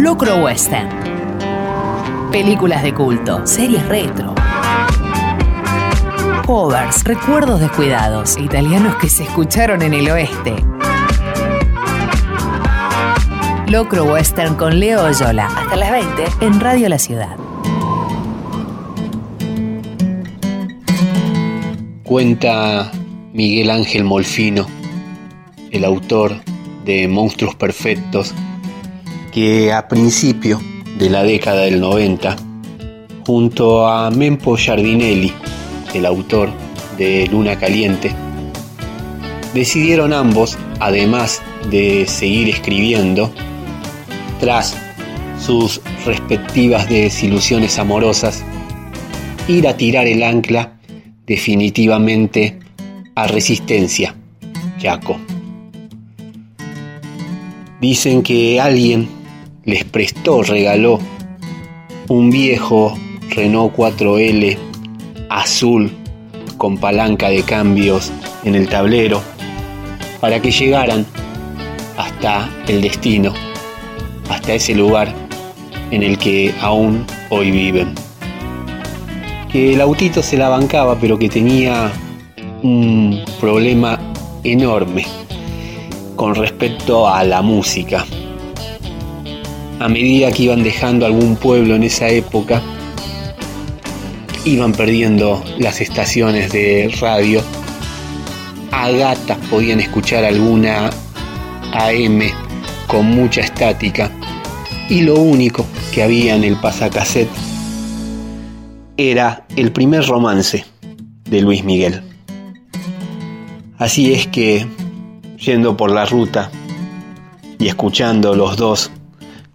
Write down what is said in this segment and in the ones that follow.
Locro Western. Películas de culto, series retro. Covers, recuerdos descuidados, italianos que se escucharon en el oeste. Locro Western con Leo Oyola. Hasta las 20 en Radio La Ciudad. Cuenta Miguel Ángel Molfino, el autor de Monstruos Perfectos, que a principio de la década del 90, junto a Mempo Giardinelli, el autor de Luna Caliente, decidieron ambos, además de seguir escribiendo, tras sus respectivas desilusiones amorosas, ir a tirar el ancla definitivamente a Resistencia, Chaco. Dicen que alguien les prestó, regaló un viejo Renault 4L azul con palanca de cambios en el tablero para que llegaran hasta el destino, hasta ese lugar en el que aún hoy viven. Que el autito se la bancaba, pero que tenía un problema enorme con respecto a la música. A medida que iban dejando algún pueblo en esa época, iban perdiendo las estaciones de radio. A gatas podían escuchar alguna AM con mucha estática. Y lo único que había en el pasacassette era el primer romance de Luis Miguel. Así es que, yendo por la ruta y escuchando los dos,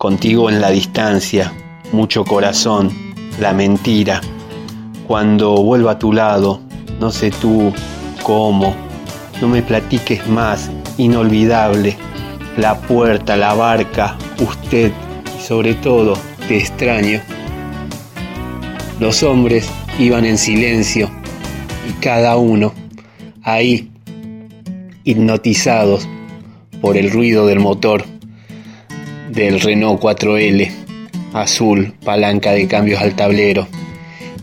contigo en la distancia, mucho corazón, la mentira, cuando vuelva a tu lado, no sé tú cómo, no me platiques más, inolvidable, la puerta, la barca, usted y sobre todo te extraño. Los hombres iban en silencio y cada uno ahí hipnotizados por el ruido del motor del Renault 4L azul, palanca de cambios al tablero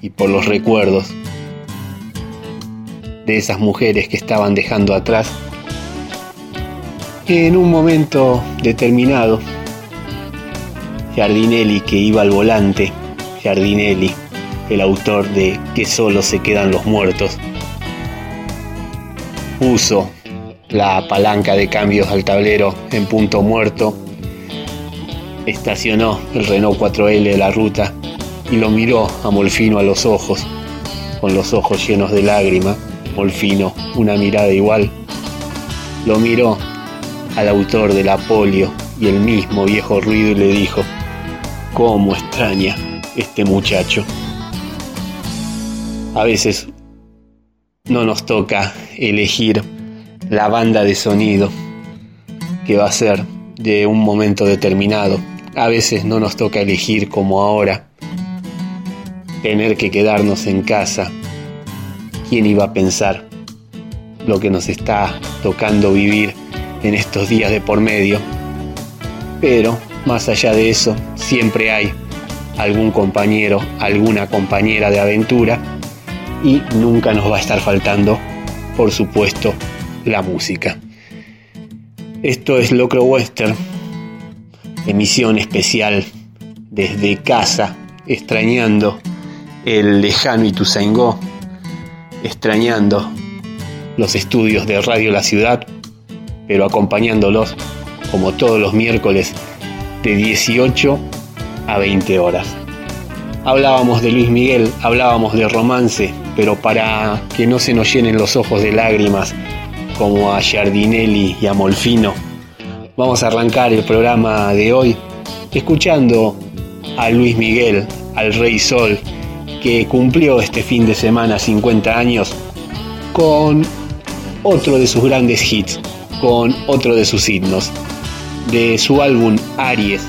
y por los recuerdos de esas mujeres que estaban dejando atrás. En un momento determinado, Giardinelli que iba al volante, Giardinelli, el autor de Que solo se quedan los muertos, puso la palanca de cambios al tablero en punto muerto, estacionó el Renault 4L de la ruta y lo miró a Molfino a los ojos, con los ojos llenos de lágrima. Molfino, una mirada igual, lo miró al autor de la polio y el mismo viejo ruido y le dijo, ¿cómo extraña este muchacho? A veces no nos toca elegir la banda de sonido que va a ser de un momento determinado. A veces no nos toca elegir como ahora, tener que quedarnos en casa. ¿Quién iba a pensar lo que nos está tocando vivir en estos días de por medio? Pero más allá de eso, siempre hay algún compañero, alguna compañera de aventura y nunca nos va a estar faltando, por supuesto, la música. Esto es Locro Western, emisión especial desde casa, extrañando el lejano Ituzaingó, extrañando los estudios de Radio La Ciudad, pero acompañándolos como todos los miércoles de 18 a 20 horas. Hablábamos de Luis Miguel, hablábamos de romance, pero para que no se nos llenen los ojos de lágrimas como a Giardinelli y a Molfino, vamos a arrancar el programa de hoy escuchando a Luis Miguel, al Rey Sol, que cumplió este fin de semana 50 años con otro de sus grandes hits, con otro de sus himnos, de su álbum Aries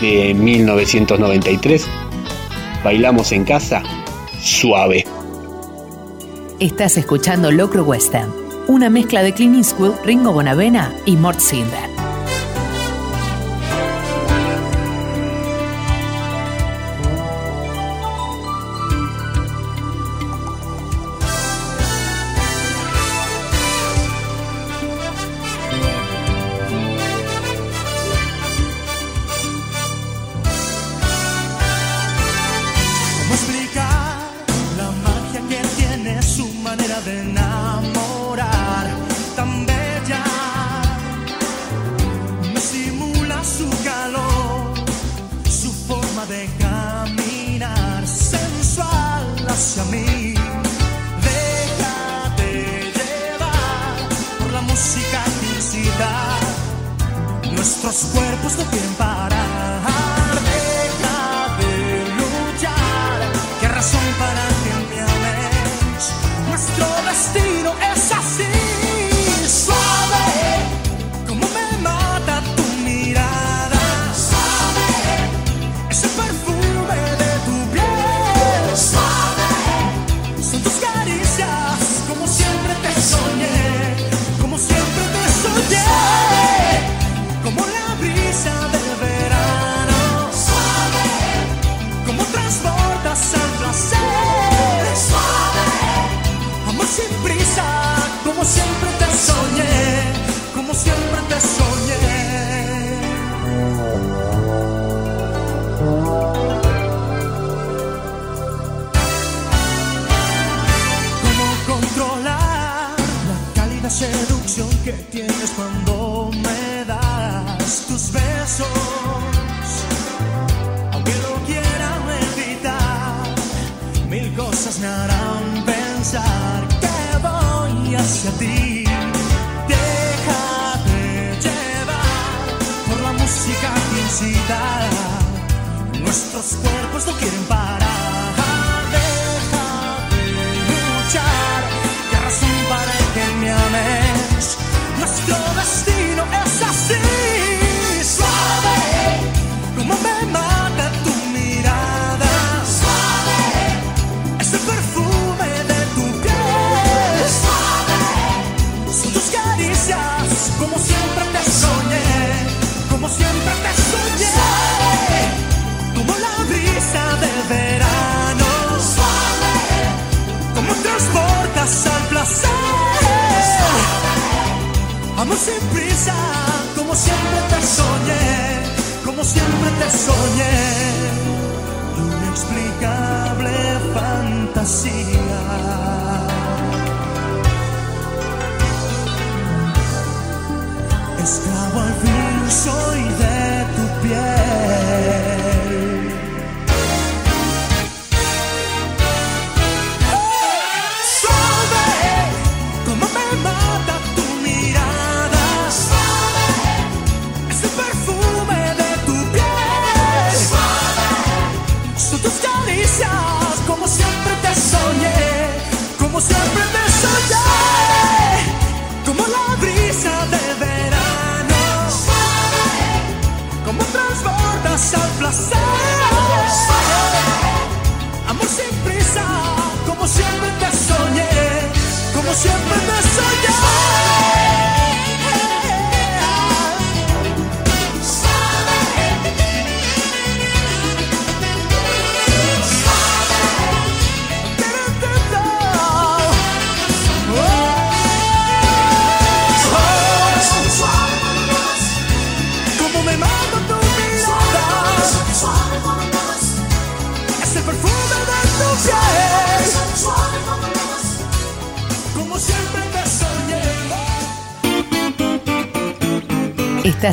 de 1993, Bailamos en casa, suave. Estás escuchando Locro Western, una mezcla de Clint Eastwood, Ringo Bonavena y Mort Cinder.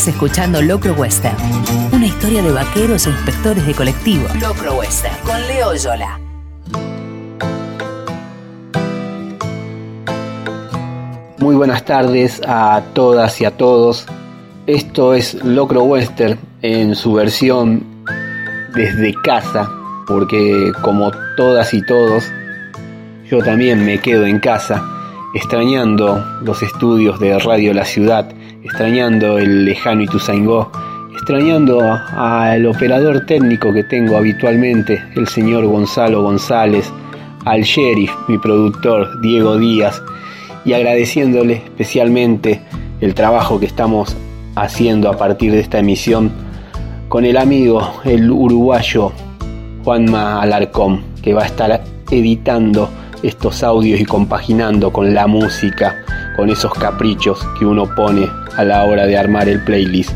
Escuchando Locro Western, una historia de vaqueros e inspectores de colectivo. Locro Western con Leo Yola. Muy buenas tardes a todas y a todos. Esto es Locro Western en su versión desde casa, porque como todas y todos, yo también me quedo en casa, extrañando los estudios de Radio La Ciudad, extrañando el lejano Ituzaingó, extrañando al operador técnico que tengo habitualmente, el señor Gonzalo González, al sheriff, mi productor Diego Díaz, y agradeciéndole especialmente el trabajo que estamos haciendo a partir de esta emisión con el amigo, el uruguayo Juanma Alarcón, que va a estar editando estos audios y compaginando con la música, con esos caprichos que uno pone a la hora de armar el playlist.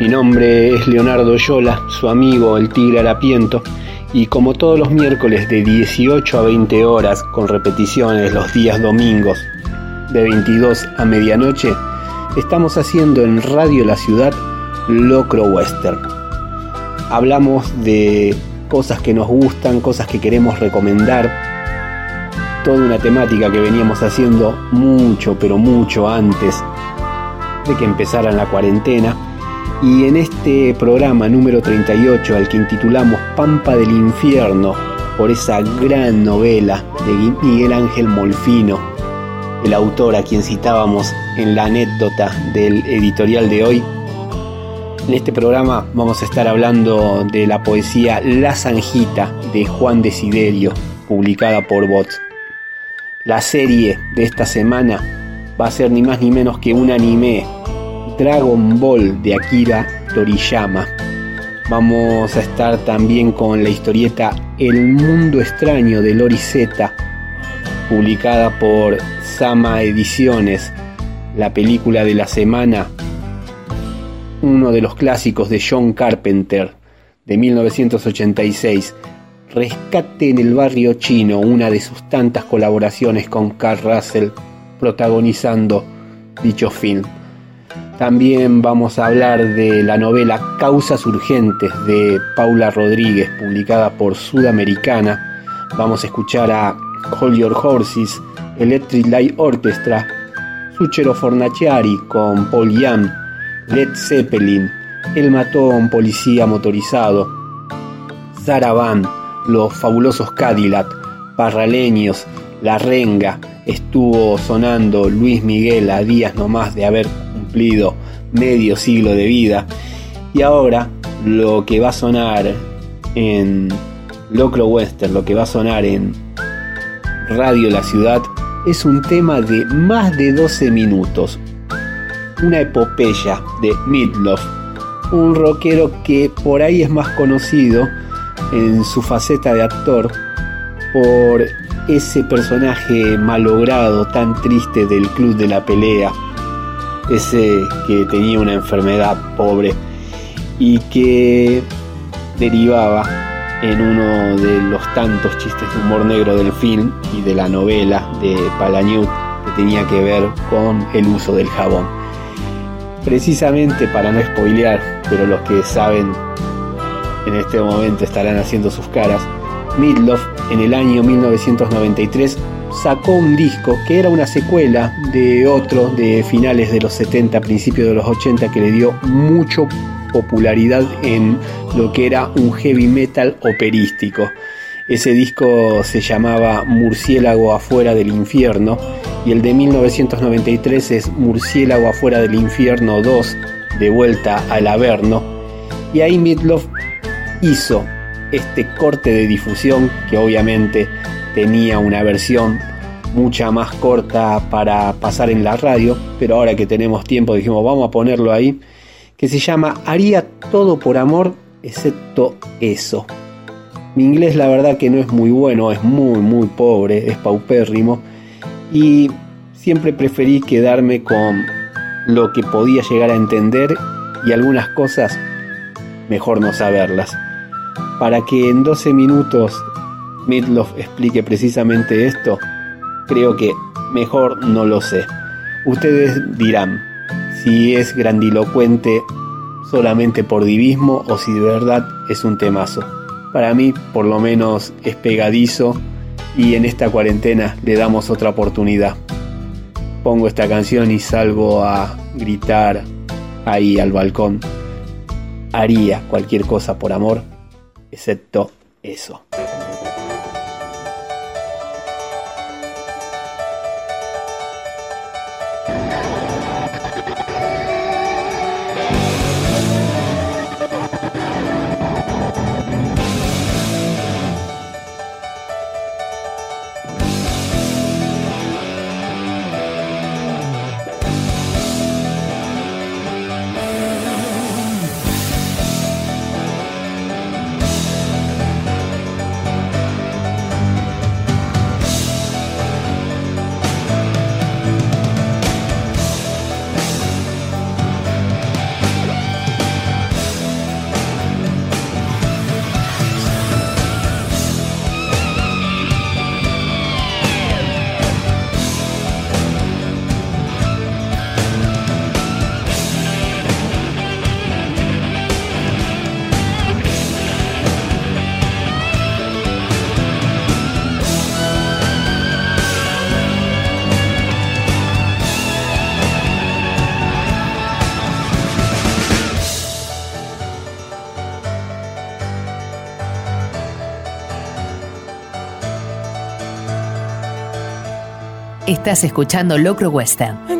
Mi nombre es Leonardo Yola, su amigo el Tigre Harapiento, y como todos los miércoles de 18 a 20 horas, con repeticiones los días domingos de 22 a medianoche, estamos haciendo en Radio La Ciudad Locro Western. Hablamos de cosas que nos gustan, cosas que queremos recomendar, toda una temática que veníamos haciendo mucho, pero mucho antes de que empezaran la cuarentena. Y en este programa número 38, al que intitulamos Pampa del Infierno, por esa gran novela de Miguel Ángel Molfino, el autor a quien citábamos en la anécdota del editorial de hoy, en este programa vamos a estar hablando de la poesía La Zanjita de Juan Desiderio, publicada por Bots. La serie de esta semana va a ser ni más ni menos que un anime, Dragon Ball de Akira Toriyama. Vamos a estar también con la historieta El Mundo Extraño de Lori publicada por Sama Ediciones. La película de la semana uno de los clásicos de John Carpenter de 1986, Rescate en el barrio chino, una de sus tantas colaboraciones con Carl Russell protagonizando dicho film. También vamos a hablar de la novela Causas Urgentes de Paula Rodríguez, publicada por Sudamericana. Vamos a escuchar a Hold Your Horses, Electric Light Orchestra, Suchero Fornaciari con Paul Young, Led Zeppelin, Él mató a un policía motorizado, Zaraban, Los fabulosos Cadillac, Parraleños, La Renga, estuvo sonando Luis Miguel a días nomás de haber cumplido medio siglo de vida. Y ahora lo que va a sonar en Locro Western, lo que va a sonar en Radio La Ciudad, es un tema de más de 12 minutos, una epopeya de Midlof, un rockero que por ahí es más conocido en su faceta de actor por ese personaje malogrado tan triste del club de la pelea, ese que tenía una enfermedad pobre y que derivaba en uno de los tantos chistes de humor negro del film y de la novela de Palaniuk que tenía que ver con el uso del jabón. Precisamente para no spoilear, pero los que saben en este momento estarán haciendo sus caras, Midlof en el año 1993 sacó un disco que era una secuela de otro de finales de los 70, principios de los 80 que le dio mucho popularidad en lo que era un heavy metal operístico. Ese disco se llamaba Murciélago afuera del infierno y el de 1993 es Murciélago afuera del infierno 2, de vuelta al Averno. Y ahí Midlof hizo este corte de difusión que obviamente tenía una versión mucha más corta para pasar en la radio, pero ahora que tenemos tiempo dijimos vamos a ponerlo ahí, que se llama Haría todo por amor excepto eso. Mi inglés la verdad que no es muy bueno, es muy muy pobre, es paupérrimo y siempre preferí quedarme con lo que podía llegar a entender y algunas cosas mejor no saberlas. Para que en 12 minutos Midlof explique precisamente esto, creo que mejor no lo sé. Ustedes dirán si es grandilocuente solamente por divismo o si de verdad es un temazo para mí por lo menos es pegadizo y en esta cuarentena le damos otra oportunidad. Pongo esta canción y salgo a gritar ahí al balcón. Haría cualquier cosa por amor, excepto eso. Estás escuchando Locro Western.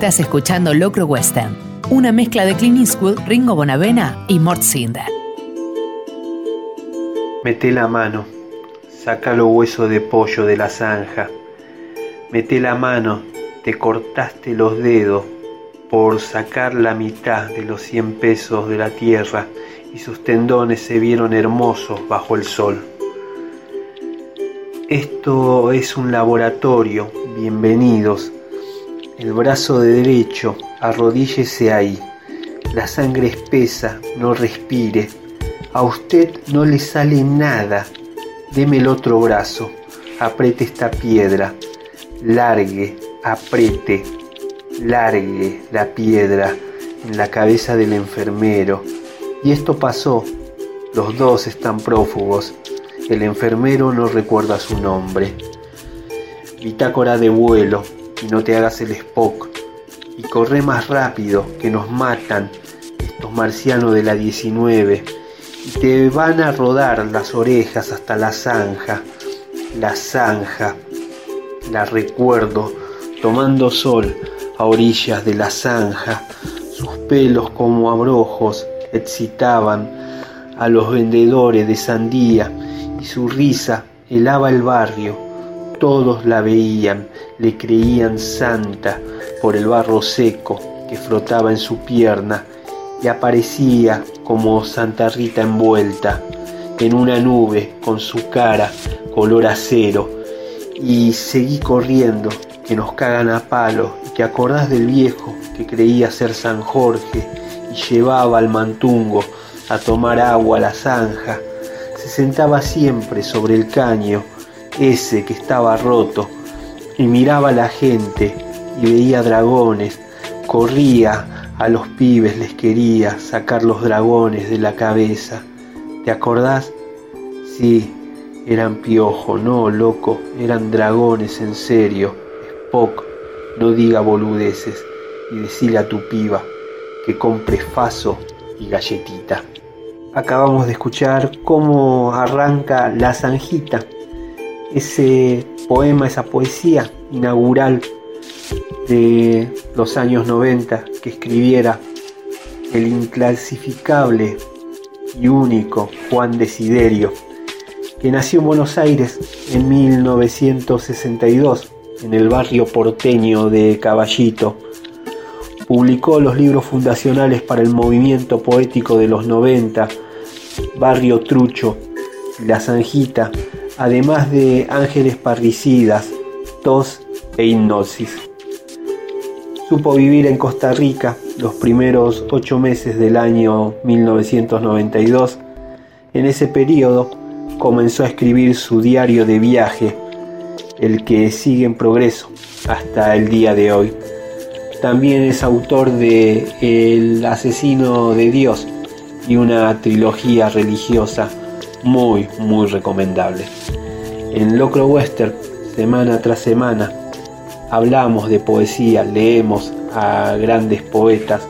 Estás escuchando Locro Western, una mezcla de Clint Eastwood, Ringo Bonavena y Mort Cinder. Mete la mano, saca los huesos de pollo de la zanja. Mete la mano, te cortaste los dedos por sacar la mitad de los 100 pesos de la tierra y sus tendones se vieron hermosos bajo el sol. Esto es un laboratorio, bienvenidos el brazo de derecho, arrodíllese ahí. La sangre espesa, no respire. A usted no le sale nada. Deme el otro brazo. Apriete esta piedra. Largue, apriete, largue la piedra en la cabeza del enfermero. Y esto pasó. Los dos están prófugos. El enfermero no recuerda su nombre. bitácora de vuelo y no te hagas el Spock. Y corre más rápido que nos matan estos marcianos de la 19 y te van a rodar las orejas hasta la zanja. La zanja, la recuerdo tomando sol a orillas de la zanja. Sus pelos como abrojos excitaban a los vendedores de sandía y su risa helaba el barrio. Todos la veían, le creían santa por el barro seco que frotaba en su pierna y aparecía como Santa Rita envuelta en una nube con su cara color acero. Y seguí corriendo, que nos cagan a palo, y te acordás del viejo que creía ser San Jorge y llevaba al mantungo a tomar agua a la zanja. Se sentaba siempre sobre el caño, ese que estaba roto, y miraba a la gente y veía dragones. Corría a los pibes, les quería sacar los dragones de la cabeza. ¿Te acordás? Sí, eran piojo, no, loco, eran dragones en serio. Spock, no diga boludeces y decile a tu piba que compre faso y galletita. Acabamos de escuchar cómo arranca La Zanjita, ese poema, esa poesía inaugural de los años 90 que escribiera el inclasificable y único Juan Desiderio, que nació en Buenos Aires en 1962, en el barrio porteño de Caballito, Publicó los libros fundacionales para el movimiento poético de los 90, Barrio Trucho, La Zanjita, además de Ángeles Parricidas, Tos e Hipnosis. Supo vivir en Costa Rica los primeros ocho meses del año 1992. En ese periodo comenzó a escribir su diario de viaje, el que sigue en progreso hasta el día de hoy. También es autor de El asesino de Dios y una trilogía religiosa muy, muy recomendable. En Locro Western, semana tras semana, hablamos de poesía, leemos a grandes poetas,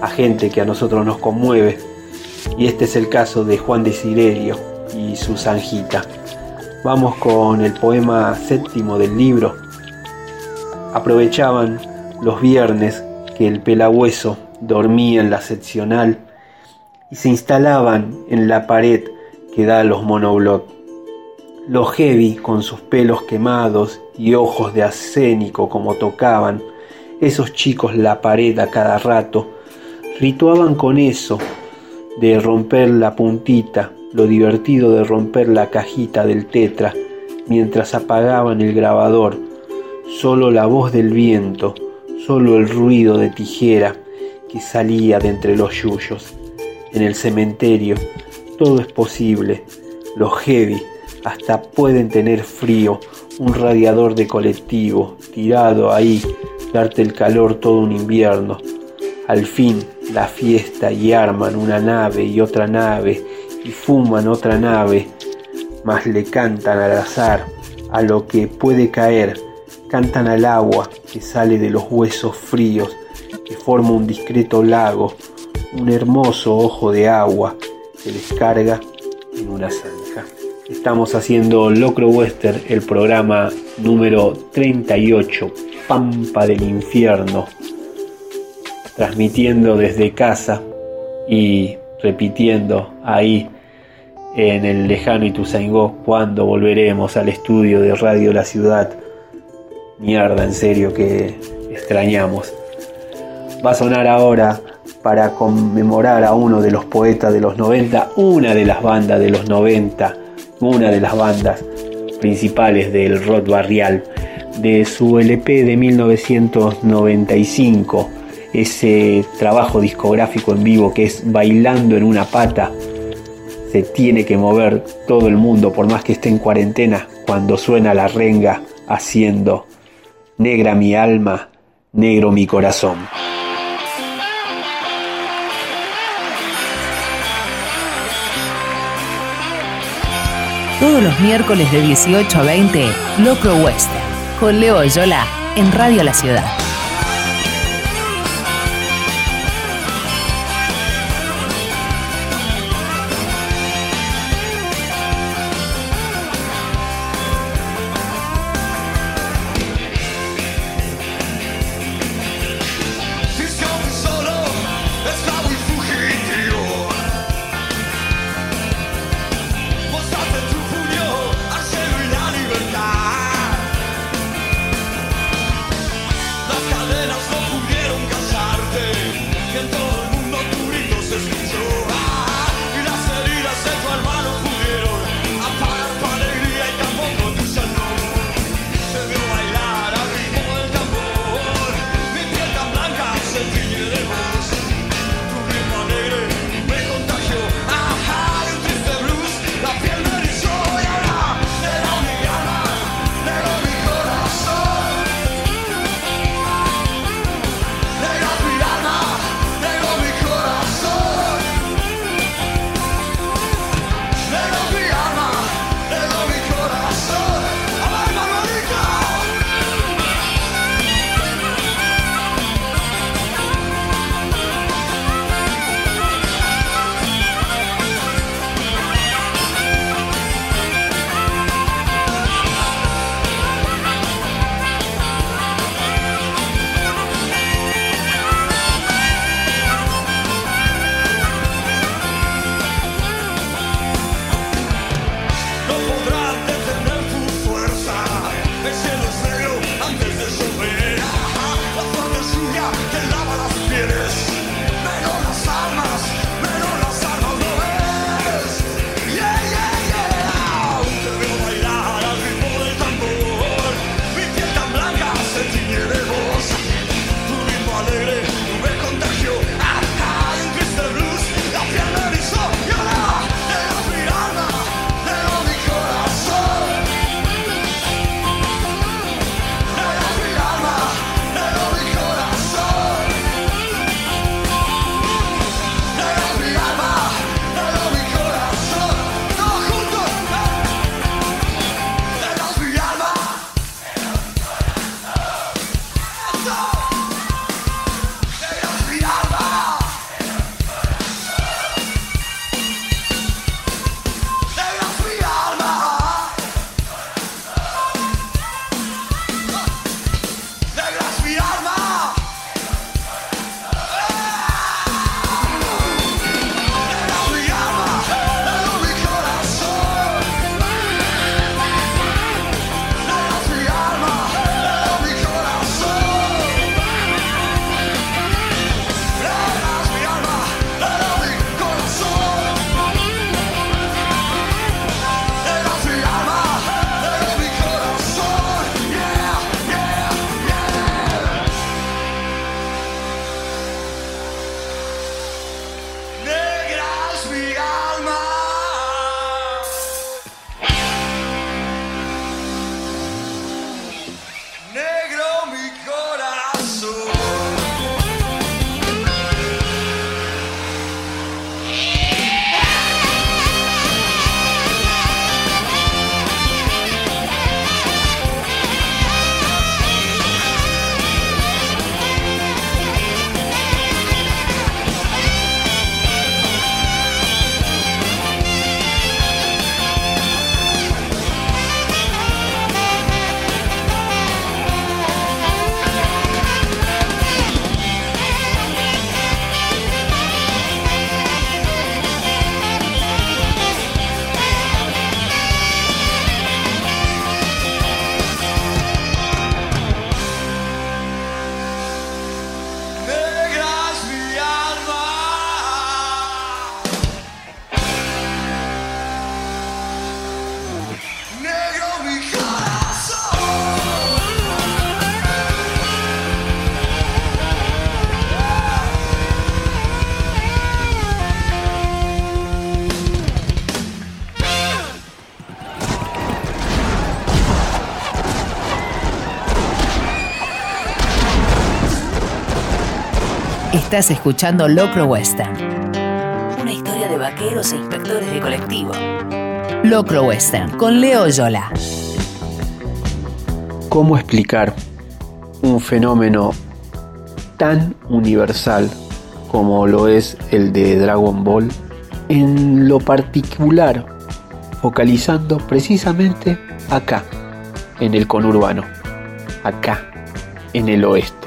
a gente que a nosotros nos conmueve, y este es el caso de Juan de Sirerio y su Zanjita. Vamos con el poema séptimo del libro. Aprovechaban los viernes que el pelagüeso dormía en la seccional y se instalaban en la pared que da los monobloc. Los heavy con sus pelos quemados y ojos de acénico como tocaban, esos chicos la pared a cada rato, rituaban con eso de romper la puntita, lo divertido de romper la cajita del tetra, mientras apagaban el grabador, solo la voz del viento, solo el ruido de tijera que salía de entre los yuyos. En el cementerio todo es posible. Los heavy hasta pueden tener frío, un radiador de colectivo tirado ahí, darte el calor todo un invierno. Al fin la fiesta y arman una nave y otra nave y fuman otra nave, mas le cantan al azar a lo que puede caer cantan al agua que sale de los huesos fríos, que forma un discreto lago, un hermoso ojo de agua que descarga en una zanja. Estamos haciendo Locro Western, el programa número 38, Pampa del Infierno, transmitiendo desde casa y repitiendo ahí en el lejano Ituzaingó cuando volveremos al estudio de Radio La Ciudad mierda, en serio, que extrañamos. Va a sonar ahora para conmemorar a uno de los poetas de los 90, una de las bandas de los 90, una de las bandas principales del rock barrial, de su LP de 1995, ese trabajo discográfico en vivo que es Bailando en una pata. Se tiene que mover todo el mundo, por más que esté en cuarentena, cuando suena la renga haciendo negra mi alma, negro mi corazón. Todos los miércoles de 18 a 20, Locro Western. con Leo Oyola en Radio La Ciudad. Estás escuchando Locro Western. Una historia de vaqueros e inspectores de colectivo. Locro Western con Leo Yola. cómo explicar un fenómeno tan universal como lo es el de Dragon Ball, en lo particular, focalizando precisamente acá, en el conurbano, acá, en el oeste.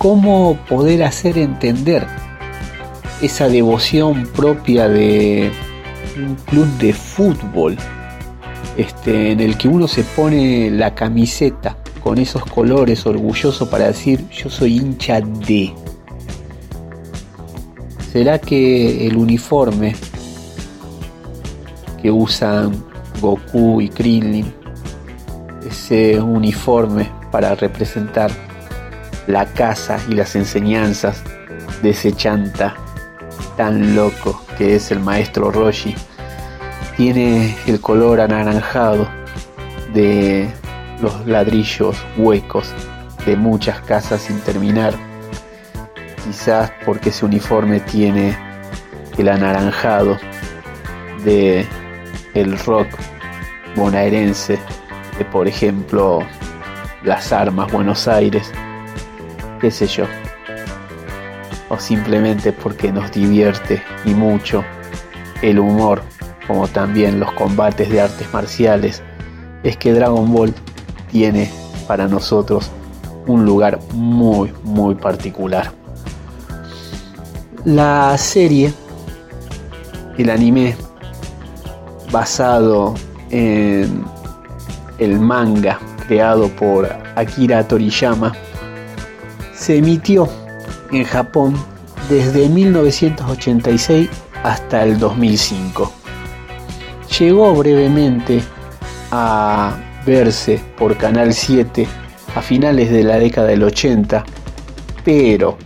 ¿Cómo poder hacer entender esa devoción propia de un club de fútbol este, en el que uno se pone la camiseta con esos colores orgulloso para decir yo soy hincha de. ¿Será que el uniforme que usan Goku y Krillin, ese uniforme para representar la casa y las enseñanzas de ese chanta tan loco que es el maestro Roshi, tiene el color anaranjado de los ladrillos huecos de muchas casas sin terminar. Quizás porque ese uniforme tiene el anaranjado de el rock bonaerense de por ejemplo las armas Buenos Aires, qué sé yo. O simplemente porque nos divierte y mucho el humor como también los combates de artes marciales, es que Dragon Ball tiene para nosotros un lugar muy, muy particular. La serie, el anime, basado en el manga creado por Akira Toriyama, se emitió en Japón desde 1986 hasta el 2005 llegó brevemente a verse por Canal 7 a finales de la década del 80, pero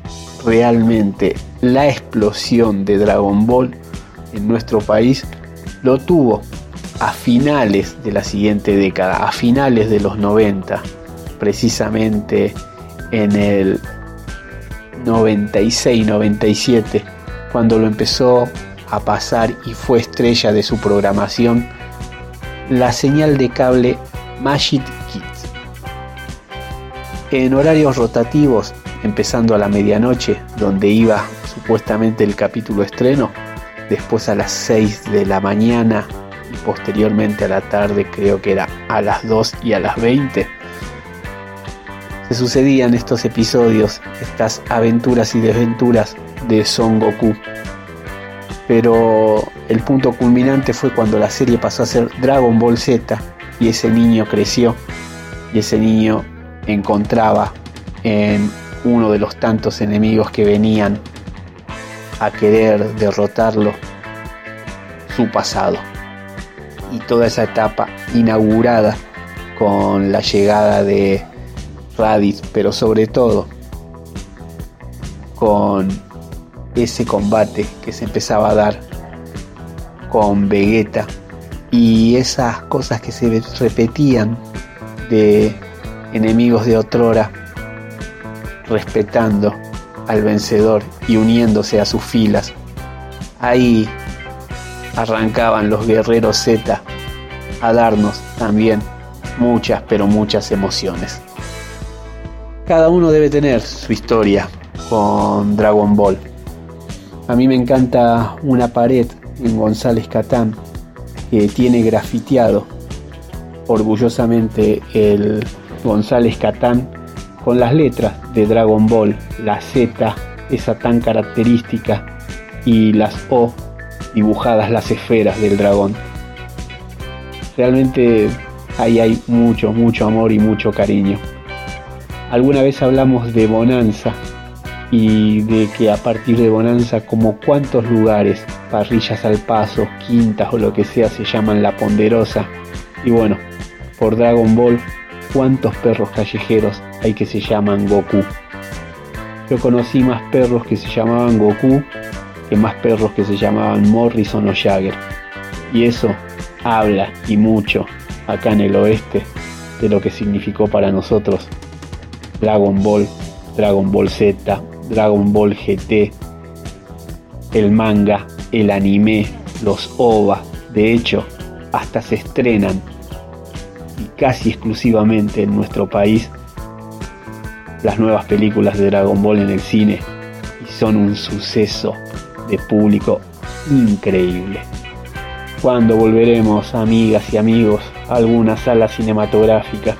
realmente la explosión de Dragon Ball en nuestro país lo tuvo a finales de la siguiente década, a finales de los 90, precisamente en el 96-97, cuando lo empezó a pasar y fue estrella de su programación la señal de cable Magic Kids. En horarios rotativos, empezando a la medianoche, donde iba supuestamente el capítulo estreno, después a las 6 de la mañana y posteriormente a la tarde, creo que era a las 2 y a las 20, se sucedían estos episodios, estas aventuras y desventuras de Son Goku. Pero el punto culminante fue cuando la serie pasó a ser Dragon Ball Z y ese niño creció y ese niño encontraba en uno de los tantos enemigos que venían a querer derrotarlo su pasado. Y toda esa etapa inaugurada con la llegada de Raditz, pero sobre todo con ese combate que se empezaba a dar con Vegeta y esas cosas que se repetían de enemigos de otrora respetando al vencedor y uniéndose a sus filas. Ahí arrancaban los guerreros Z a darnos también muchas, pero muchas emociones. Cada uno debe tener su historia con Dragon Ball. A mí me encanta una pared en González Catán que tiene grafiteado orgullosamente el González Catán con las letras de Dragon Ball, la Z, esa tan característica, y las O dibujadas las esferas del dragón. Realmente ahí hay mucho, mucho amor y mucho cariño. Alguna vez hablamos de Bonanza y de que a partir de Bonanza como cuántos lugares, parrillas al paso, quintas o lo que sea se llaman La Ponderosa y bueno, por Dragon Ball cuántos perros callejeros hay que se llaman Goku. Yo conocí más perros que se llamaban Goku que más perros que se llamaban Morrison o Jagger. Y eso habla y mucho acá en el oeste de lo que significó para nosotros Dragon Ball, Dragon Ball Z, Dragon Ball GT, el manga, el anime, los OVA. De hecho, hasta se estrenan y casi exclusivamente en nuestro país las nuevas películas de Dragon Ball en el cine y son un suceso de público increíble. ¿Cuándo volveremos, amigas y amigos, a alguna sala cinematográfica?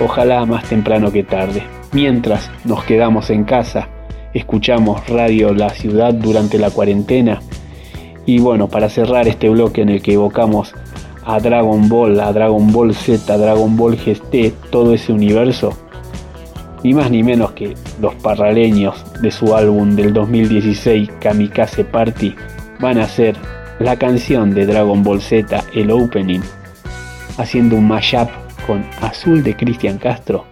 Ojalá más temprano que tarde. Mientras nos quedamos en casa, escuchamos Radio La Ciudad durante la cuarentena. Y bueno, para cerrar este bloque en el que evocamos a Dragon Ball, a Dragon Ball Z, a Dragon Ball GT, todo ese universo, ni más ni menos que los parraleños de su álbum del 2016 Kamikaze Party van a hacer la canción de Dragon Ball Z, el opening, haciendo un mashup con Azul de Cristian Castro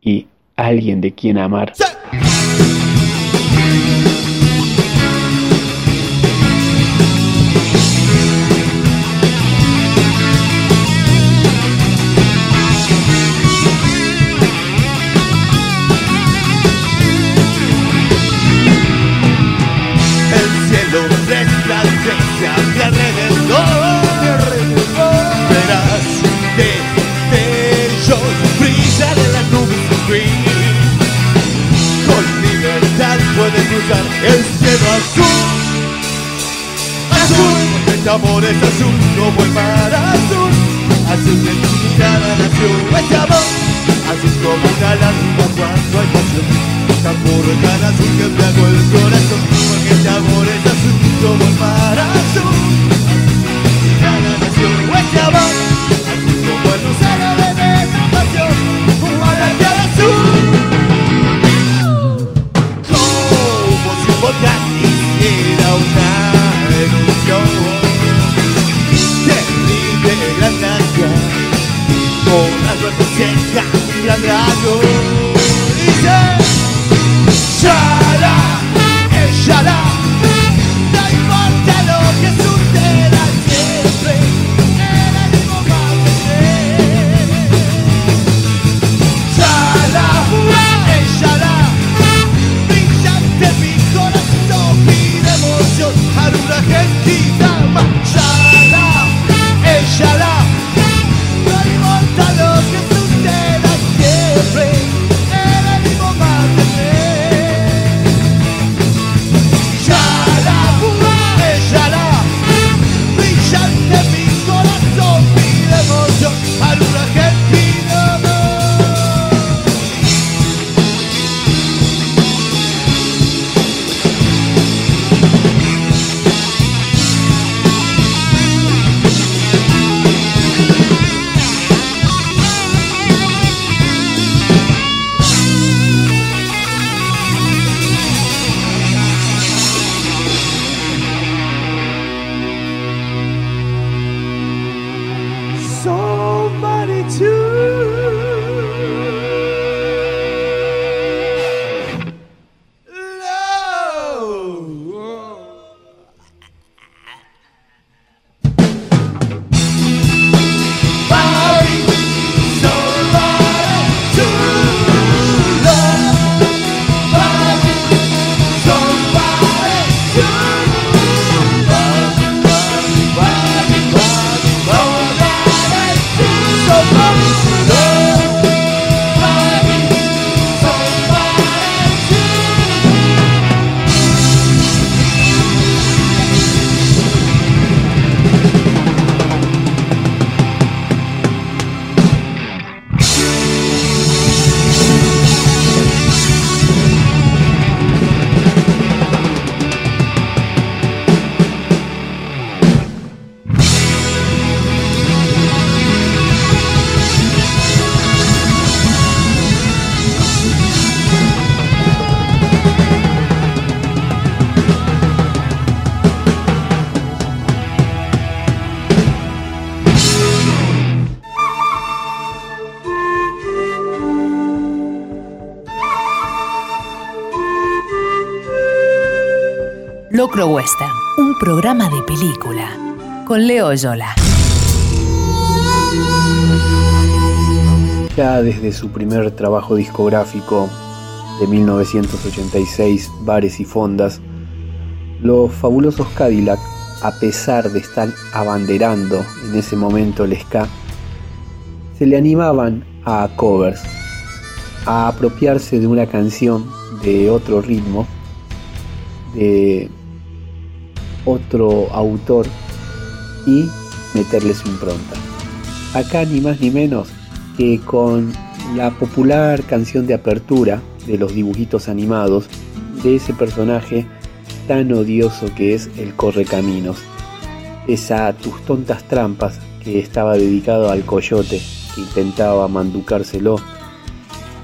y Alguien de quien amar. El cielo azul. Azul, porque este amor es azul como el mar azul. Azul de tu mirada nació este amor. Azul como una lágrima cuando hay pasión. Tan puro y tan azul que embriagó el corazón. Porque este amor es azul como el mar azul. Azul de tu mirada nació este amor. Azul como el lucero Locro Western, un programa de película con Leo Yola. Ya desde su primer trabajo discográfico de 1986, Bares y Fondas, los fabulosos Cadillac, a pesar de estar abanderando en ese momento el ska, se le animaban a covers, a apropiarse de una canción de otro ritmo, de autor y meterle su impronta. Acá ni más ni menos que con la popular canción de apertura de los dibujitos animados de ese personaje tan odioso que es el Correcaminos. Esa tus tontas trampas que estaba dedicado al coyote que intentaba manducárselo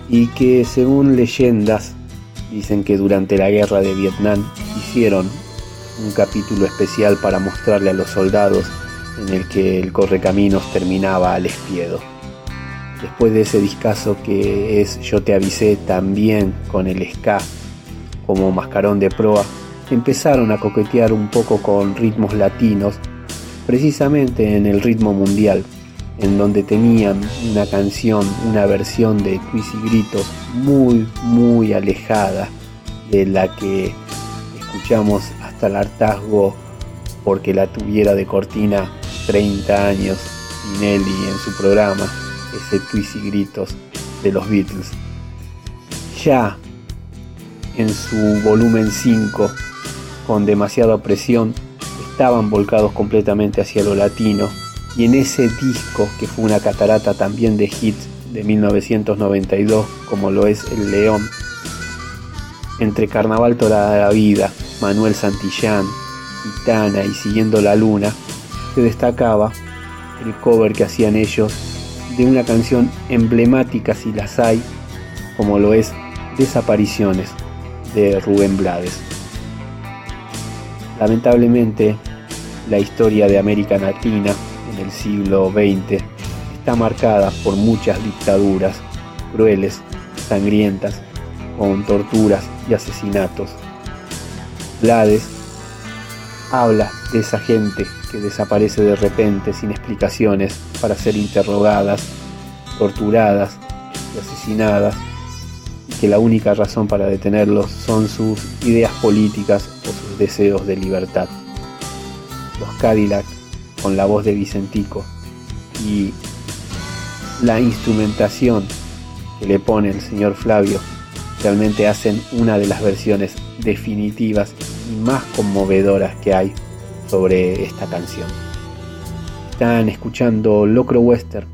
y que según leyendas dicen que durante la guerra de Vietnam hicieron un capítulo especial para mostrarle a los soldados en el que el correcaminos terminaba al espiedo. Después de ese discazo que es Yo te avisé también con el ska como mascarón de proa, empezaron a coquetear un poco con ritmos latinos, precisamente en el ritmo mundial, en donde tenían una canción, una versión de Twist y Gritos muy, muy alejada de la que escuchamos hasta el hartazgo porque la tuviera de cortina 30 años Nelly en su programa, ese Twist y Gritos de los Beatles. Ya en su volumen 5, con demasiada presión, estaban volcados completamente hacia lo latino, y en ese disco, que fue una catarata también de hits de 1992, como lo es El León, entre Carnaval Toda la Vida, Manuel Santillán, Gitana y Siguiendo la Luna, se destacaba el cover que hacían ellos de una canción emblemática si las hay, como lo es Desapariciones, de Rubén Blades. Lamentablemente, la historia de América Latina en el siglo XX está marcada por muchas dictaduras crueles, sangrientas, con torturas y asesinatos. Blades habla de esa gente que desaparece de repente sin explicaciones para ser interrogadas, torturadas y asesinadas que la única razón para detenerlos son sus ideas políticas o sus deseos de libertad. Los Cadillac, con la voz de Vicentico, y la instrumentación que le pone el señor Flavio, realmente hacen una de las versiones definitivas y más conmovedoras que hay sobre esta canción. Están escuchando Locro Western,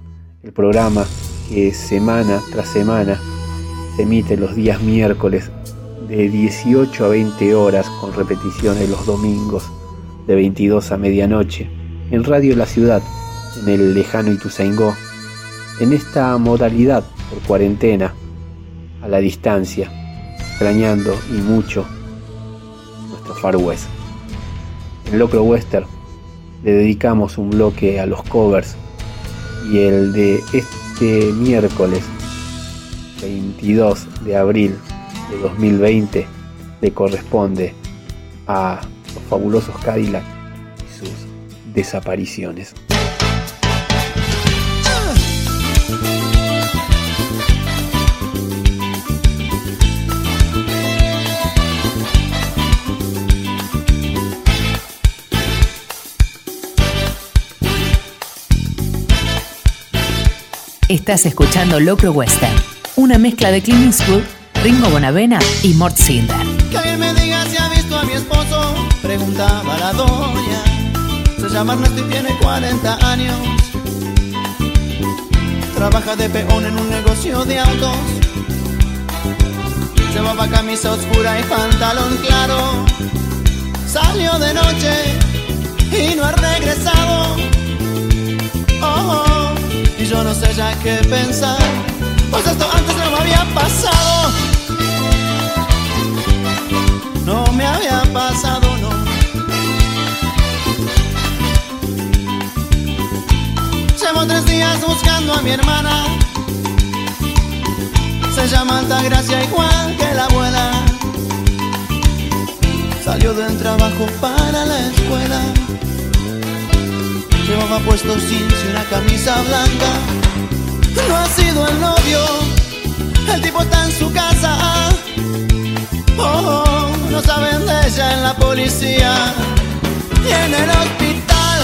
el programa que semana tras semana emite los días miércoles de 18 a 20 horas con repeticiones los domingos de 22 a medianoche en Radio La Ciudad, en el lejano Ituzaingó, en esta modalidad por cuarentena, la distancia, extrañando y mucho nuestro Far West. En Locro Western le dedicamos un bloque a los covers y el de este miércoles 22 de abril de 2020 le corresponde a los fabulosos Cadillac y sus desapariciones. Estás escuchando Locro Western una mezcla de Clint Eastwood, Ringo Bonavena y Mort Cinder. Que alguien me diga si ha visto a mi esposo, preguntaba la doña. Se llama Ernesto y tiene 40 años. Trabaja de peón en un negocio de autos. Llevaba camisa oscura y pantalón claro. Salió de noche y no ha regresado. Oh, oh, yo no sé ya qué pensar pues esto antes no me había pasado. No me había pasado, no. Llevo tres días buscando a mi hermana. Se llama Altagracia igual que la abuela. Salió del trabajo para la escuela. Llevaba puesto jeans y una camisa blanca. No ha sido el novio El tipo está en su casa. Oh, no saben de ella en la policía Y en el hospital.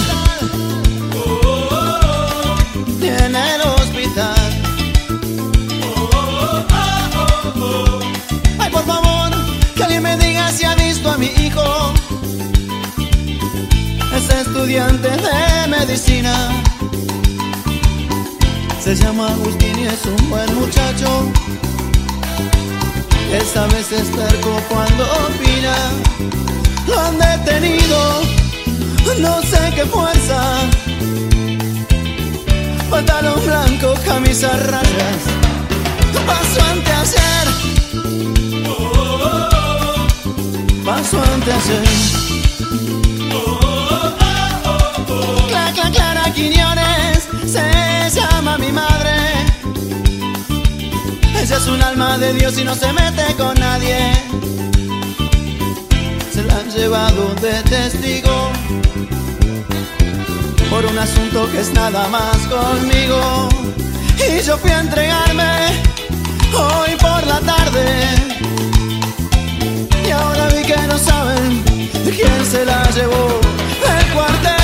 Y en el hospital. Ay por favor, que alguien me diga si ha visto a mi hijo estudiante de medicina. Se llama Agustín y es un buen muchacho. Esa vez es terco cuando opina. Lo han detenido, no sé qué fuerza. Pantalón blanco, camisa rayas. Paso ante hacer. Paso ante hacer. Quiñones se llama mi madre. Ella es un alma de Dios y no se mete con nadie. Se la han llevado de testigo por un asunto que es nada más conmigo. Y yo fui a entregarme hoy por la tarde. Y ahora vi que no saben quién se la llevó del cuartel.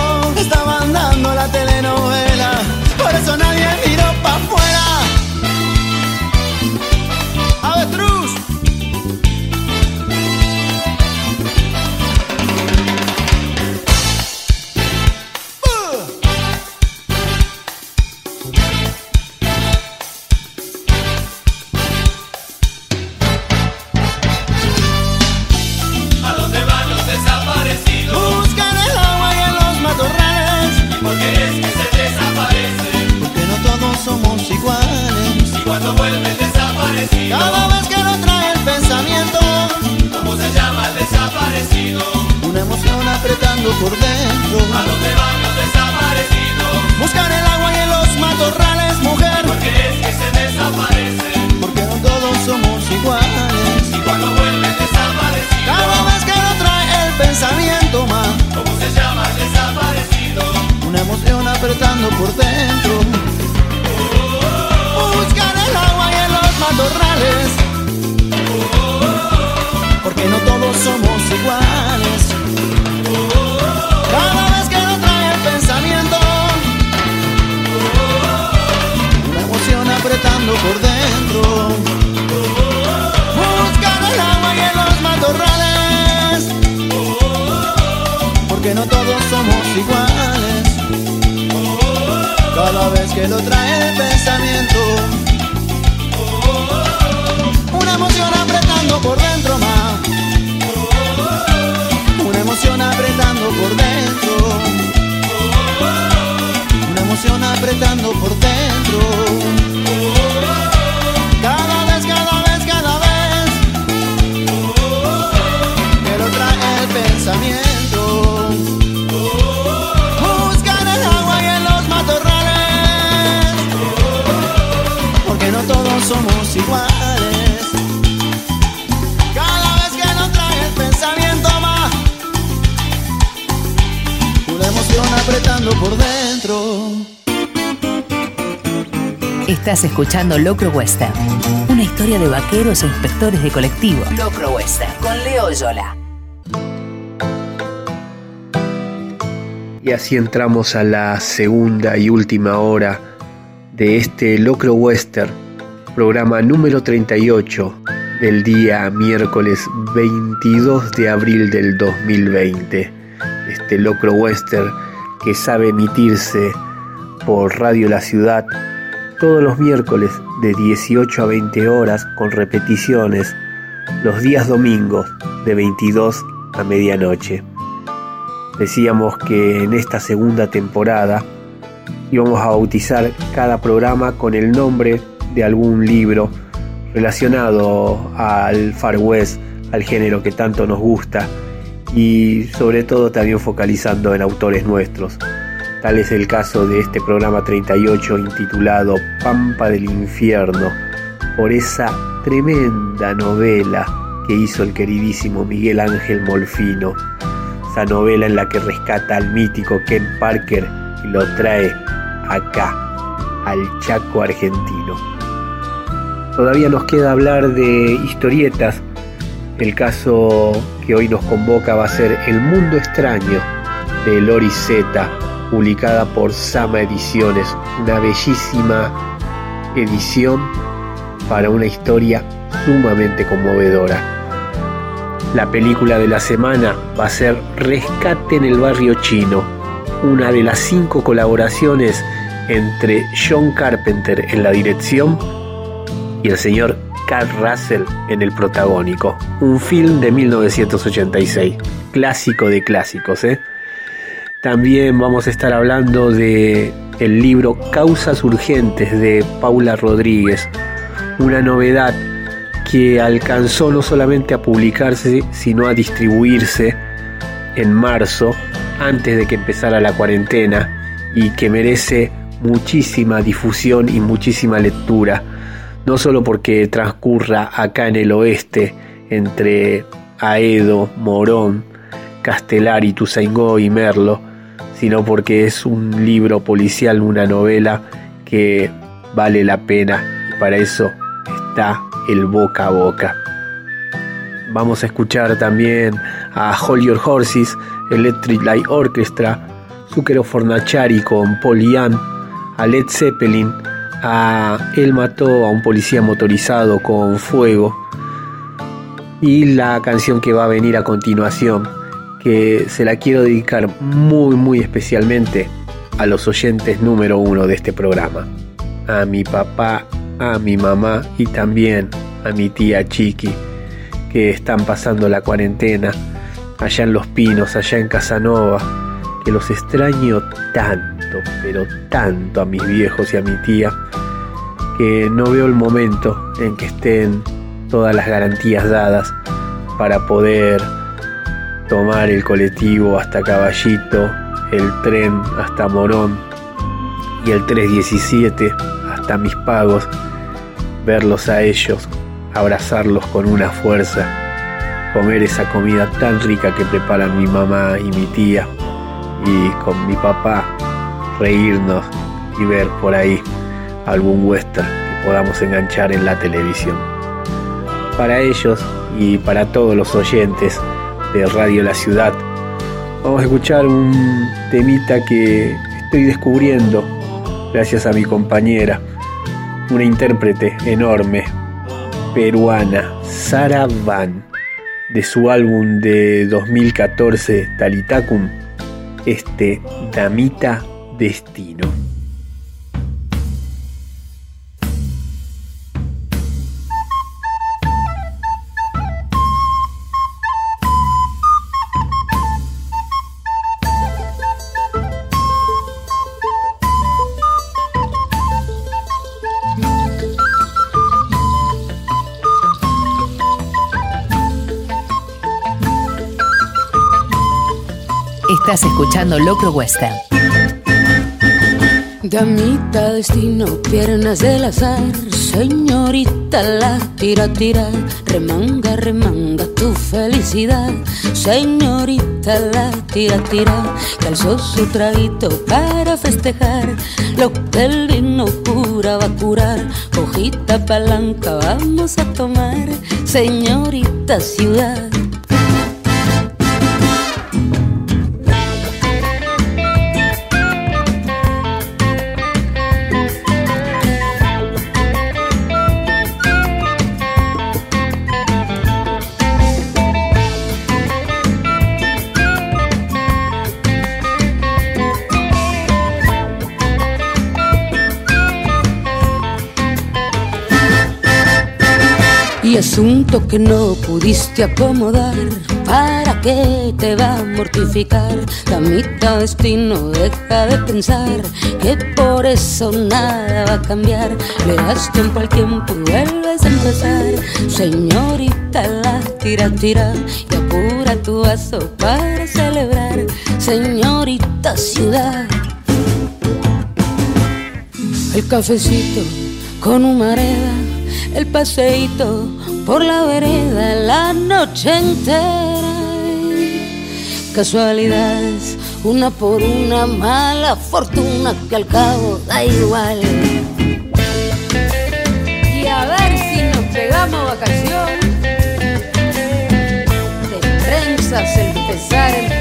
por que lo Estás escuchando Locro Western, una historia de vaqueros e inspectores de colectivo. Locro Western, con Leo Yola. Y así entramos a la segunda y última hora de este Locro Western, programa número 38 del día miércoles 22 de abril del 2020. Este Locro Western que sabe emitirse por Radio La Ciudad todos los miércoles de 18 a 20 horas con repeticiones los días domingos de 22 a medianoche. Decíamos que en esta segunda temporada íbamos a bautizar cada programa con el nombre de algún libro relacionado al Far West, al género que tanto nos gusta y sobre todo también focalizando en autores nuestros. Tal es el caso de este programa 38 intitulado Pampa del Infierno, por esa tremenda novela que hizo el queridísimo Miguel Ángel Molfino. esa novela en la que rescata al mítico Ken Parker y lo trae acá, al Chaco argentino. Todavía nos queda hablar de historietas. El caso que hoy nos convoca va a ser El Mundo Extraño de Lori Z, publicada por Sama Ediciones, una bellísima edición para una historia sumamente conmovedora. La película de la semana va a ser Rescate en el barrio chino, una de las cinco colaboraciones entre John Carpenter en la dirección y el señor Carl Russell en el protagónico. Un film de 1986, clásico de clásicos. ¿eh? También vamos a estar hablando de el libro Causas Urgentes de Paula Rodríguez, una novedad que alcanzó no solamente a publicarse, sino a distribuirse en marzo, antes de que empezara la cuarentena, y que merece muchísima difusión y muchísima lectura, no solo porque transcurra acá en el oeste, entre Aedo, Morón, Castelar, Ituzaingó y Merlo, sino porque es un libro policial, una novela que vale la pena y para eso está el boca a boca. Vamos a escuchar también a Hold Your Horses, Electric Light Orchestra, Zucchero Fornachari con Polian, a Led Zeppelin, a Él mató a un policía motorizado con fuego y la canción que va a venir a continuación, que se la quiero dedicar muy muy especialmente a los oyentes número uno de este programa, a mi papá a mi mamá y también a mi tía Chiqui, que están pasando la cuarentena allá en Los Pinos, allá en Casanova, que los extraño tanto, pero tanto a mis viejos y a mi tía, que no veo el momento en que estén todas las garantías dadas para poder tomar el colectivo hasta Caballito, el tren hasta Morón y el 317 hasta mis pagos verlos a ellos, abrazarlos con una fuerza, comer esa comida tan rica que preparan mi mamá y mi tía, y con mi papá reírnos y ver por ahí algún western que podamos enganchar en la televisión. Para ellos y para todos los oyentes de Radio La Ciudad, vamos a escuchar un temita que estoy descubriendo gracias a mi compañera una intérprete enorme, peruana, Sara Van, de su álbum de 2014, Talitacum, este Damita Destino. Estás escuchando Locro Western. Damita destino, piernas del azar, señorita la tira, tira, remanga, remanga tu felicidad, señorita la tira, tira, calzó su traguito para festejar, lo que el vino cura va a curar, hojita palanca vamos a tomar, señorita ciudad. Asunto que no pudiste acomodar. ¿Para qué te va a mortificar? Damita destino, deja de pensar que por eso nada va a cambiar. Le das tiempo al tiempo y vuelves a empezar. Señorita, la tira, tira y apura tu vaso para celebrar. Señorita ciudad, el cafecito con humareda, el paseíto por la vereda la noche entera. casualidades, una por una mala fortuna que al cabo da igual. Y a ver si nos pegamos vacación. Te prensas empezar en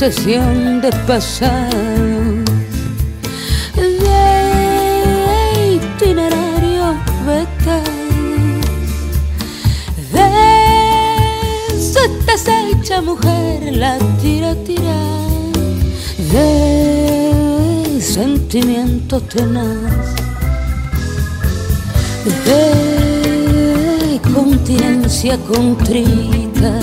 de sucesión de pasados, de itinerarios vetados, de su deshecha mujer, la tira, tira, de sentimientos tenaz, de continencia contrita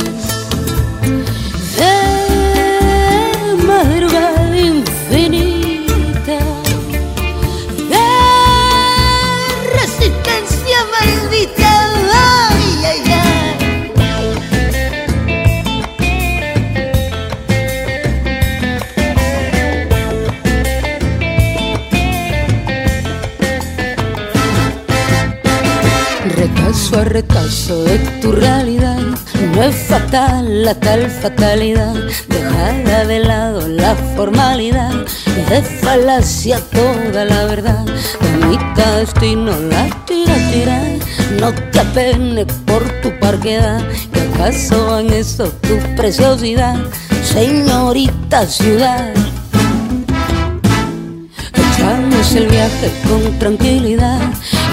Retazo de tu realidad, no es fatal la tal fatalidad, dejada de lado la formalidad, de falacia toda la verdad, de mi destino la tira, tira, no te apenes por tu parquedad, que acaso en eso tu preciosidad, señorita ciudad. Echamos el viaje con tranquilidad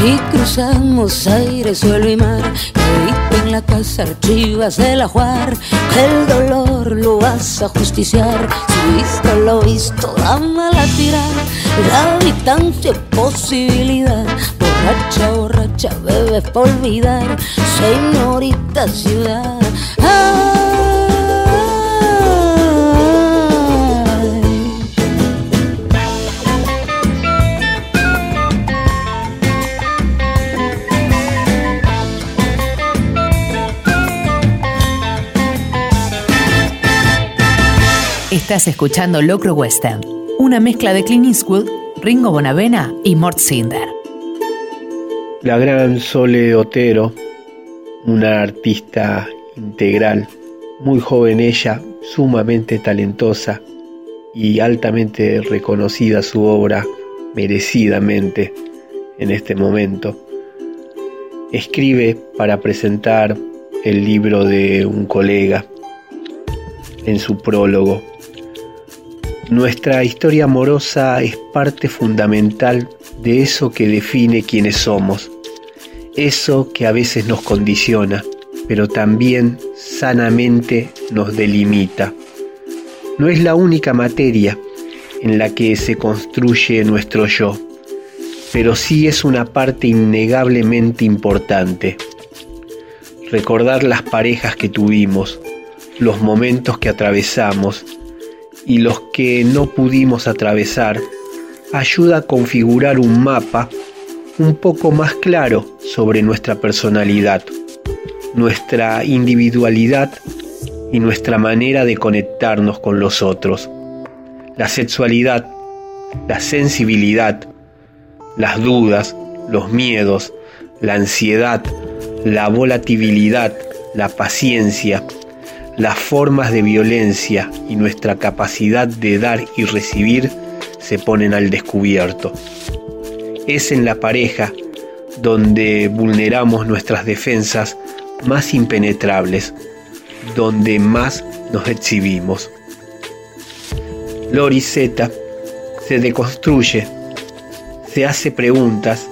y cruzamos aire, suelo y mar. Y en la casa archivas del ajuar, el dolor lo vas a justiciar. Si visto lo visto, dame la tirar. La distancia es posibilidad. Borracha, borracha, bebes por olvidar. Señorita ciudad. Ay, Estás escuchando Locro Western, una mezcla de Clint Eastwood, Ringo Bonavena y Mort Cinder. La gran Sole Otero, una artista integral, muy joven ella, sumamente talentosa y altamente reconocida su obra, merecidamente en este momento. Escribe para presentar el libro de un colega en su prólogo. Nuestra historia amorosa es parte fundamental de eso que define quiénes somos, eso que a veces nos condiciona, pero también sanamente nos delimita. No es la única materia en la que se construye nuestro yo, pero sí es una parte innegablemente importante. Recordar las parejas que tuvimos, los momentos que atravesamos y los que no pudimos atravesar, ayuda a configurar un mapa un poco más claro sobre nuestra personalidad, nuestra individualidad y nuestra manera de conectarnos con los otros. La sexualidad, la sensibilidad, las dudas, los miedos, la ansiedad, la volatilidad, la paciencia, las formas de violencia y nuestra capacidad de dar y recibir se ponen al descubierto. Es en la pareja donde vulneramos nuestras defensas más impenetrables, donde más nos exhibimos. Lori Z se deconstruye, se hace preguntas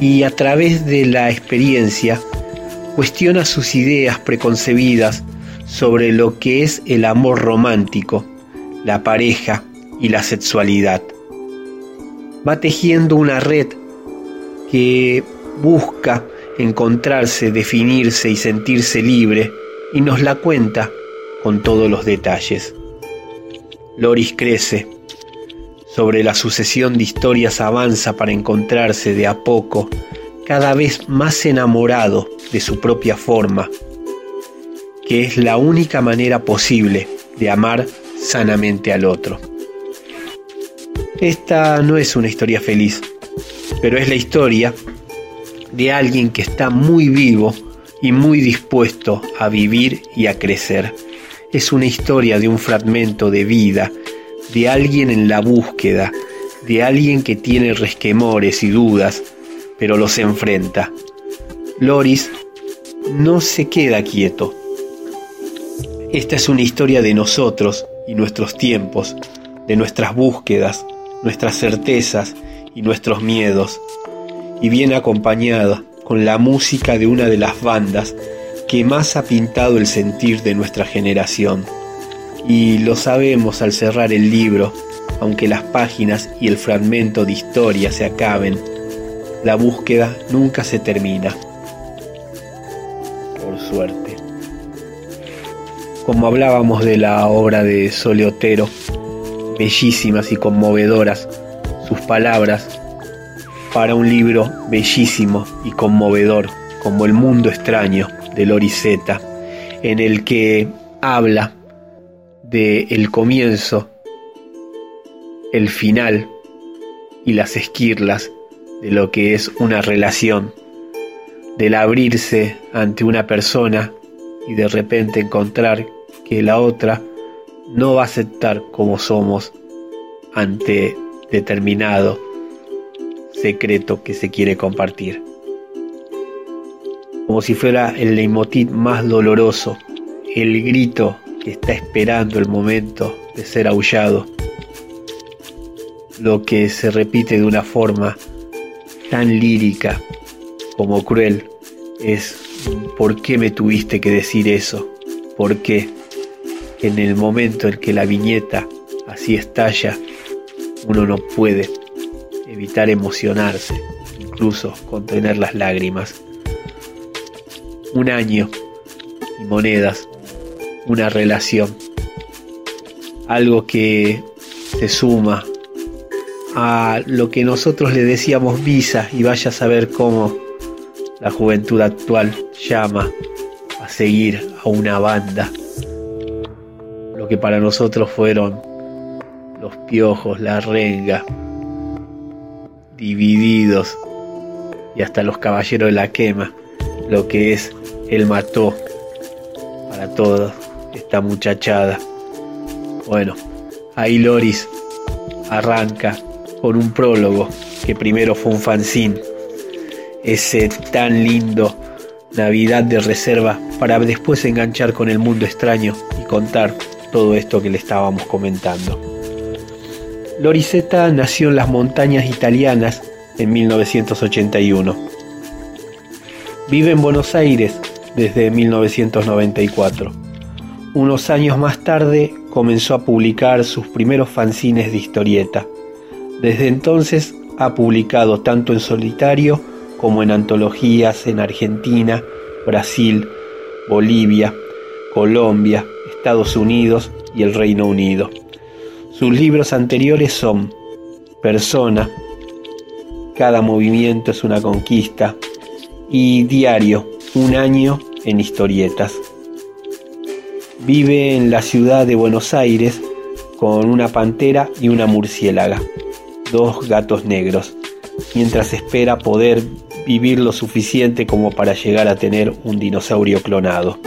y a través de la experiencia cuestiona sus ideas preconcebidas sobre lo que es el amor romántico, la pareja y la sexualidad. va tejiendo una red que busca encontrarse, definirse y sentirse libre y nos la cuenta con todos los detalles. Loris crece, sobre la sucesión de historias avanza para encontrarse de a poco, cada vez más enamorado de su propia forma, que es la única manera posible de amar sanamente al otro. Esta no es una historia feliz, pero es la historia de alguien que está muy vivo y muy dispuesto a vivir y a crecer. Es una historia de un fragmento de vida, de alguien en la búsqueda, de alguien que tiene resquemores y dudas, pero los enfrenta. Loris no se queda quieto. Esta es una historia de nosotros y nuestros tiempos, de nuestras búsquedas, nuestras certezas y nuestros miedos, y viene acompañada con la música de una de las bandas que más ha pintado el sentir de nuestra generación. Y lo sabemos al cerrar el libro, aunque las páginas y el fragmento de historia se acaben, la búsqueda nunca se termina. Por suerte. Como hablábamos de la obra de Soleotero, bellísimas y conmovedoras sus palabras para un libro bellísimo y conmovedor como El Mundo Extraño de Loriseta, en el que habla de el comienzo, el final y las esquirlas de lo que es una relación, del abrirse ante una persona y de repente encontrar que la otra no va a aceptar como somos ante determinado secreto que se quiere compartir. Como si fuera el leitmotiv más doloroso, el grito que está esperando el momento de ser aullado, lo que se repite de una forma tan lírica como cruel es ¿por qué me tuviste que decir eso? ¿Por qué? En el momento en que la viñeta así estalla, uno no puede evitar emocionarse, incluso contener las lágrimas. Un año y monedas, una relación, algo que se suma a lo que nosotros le decíamos visa y vaya a saber cómo la juventud actual llama a seguir a una banda. Que para nosotros fueron los piojos, la renga, divididos y hasta los caballeros de la quema, lo que es el mató para toda esta muchachada. Bueno, ahí Loris arranca con un prólogo que primero fue un fanzine, ese tan lindo Navidad de reserva para después enganchar con el mundo extraño y contar todo esto que le estábamos comentando. Lorisetta nació en las montañas italianas en 1981. Vive en Buenos Aires desde 1994. Unos años más tarde comenzó a publicar sus primeros fanzines de historieta. Desde entonces ha publicado tanto en solitario como en antologías en Argentina, Brasil, Bolivia, Colombia, Estados Unidos y el Reino Unido. Sus libros anteriores son Persona, Cada movimiento es una conquista y Diario, un año en historietas. Vive en la ciudad de Buenos Aires con una pantera y una murciélaga, dos gatos negros, mientras espera poder vivir lo suficiente como para llegar a tener un dinosaurio clonado.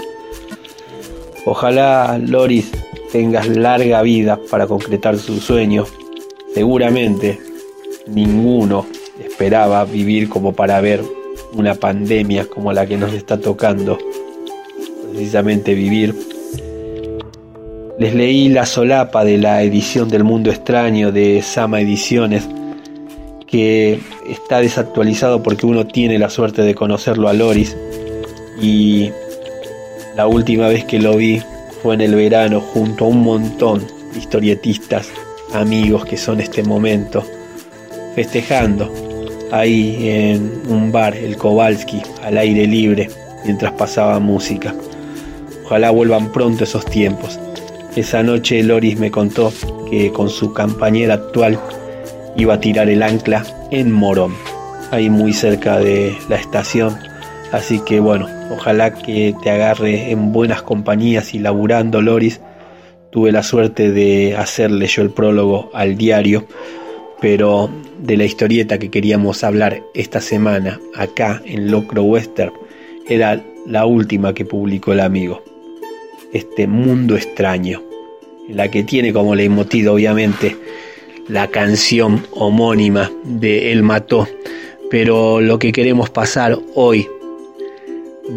Ojalá Loris tengas larga vida para concretar su sueño. Seguramente ninguno esperaba vivir como para ver una pandemia como la que nos está tocando. Precisamente vivir. Les leí la solapa de la edición del Mundo Extraño de Sama Ediciones, que está desactualizado porque uno tiene la suerte de conocerlo a Loris. Y la última vez que lo vi fue en el verano junto a un montón de historietistas, amigos que son este momento, festejando ahí en un bar, el Kowalski, al aire libre, mientras pasaba música. Ojalá vuelvan pronto esos tiempos. Esa noche Loris me contó que con su compañera actual iba a tirar el ancla en Morón, ahí muy cerca de la estación. Así que bueno, ojalá que te agarre en buenas compañías y laburando Loris. Tuve la suerte de hacerle yo el prólogo al diario, pero de la historieta que queríamos hablar esta semana acá en Locro Western era la última que publicó el amigo. Este mundo extraño, la que tiene como leitmotiv obviamente la canción homónima de El Mató, pero lo que queremos pasar hoy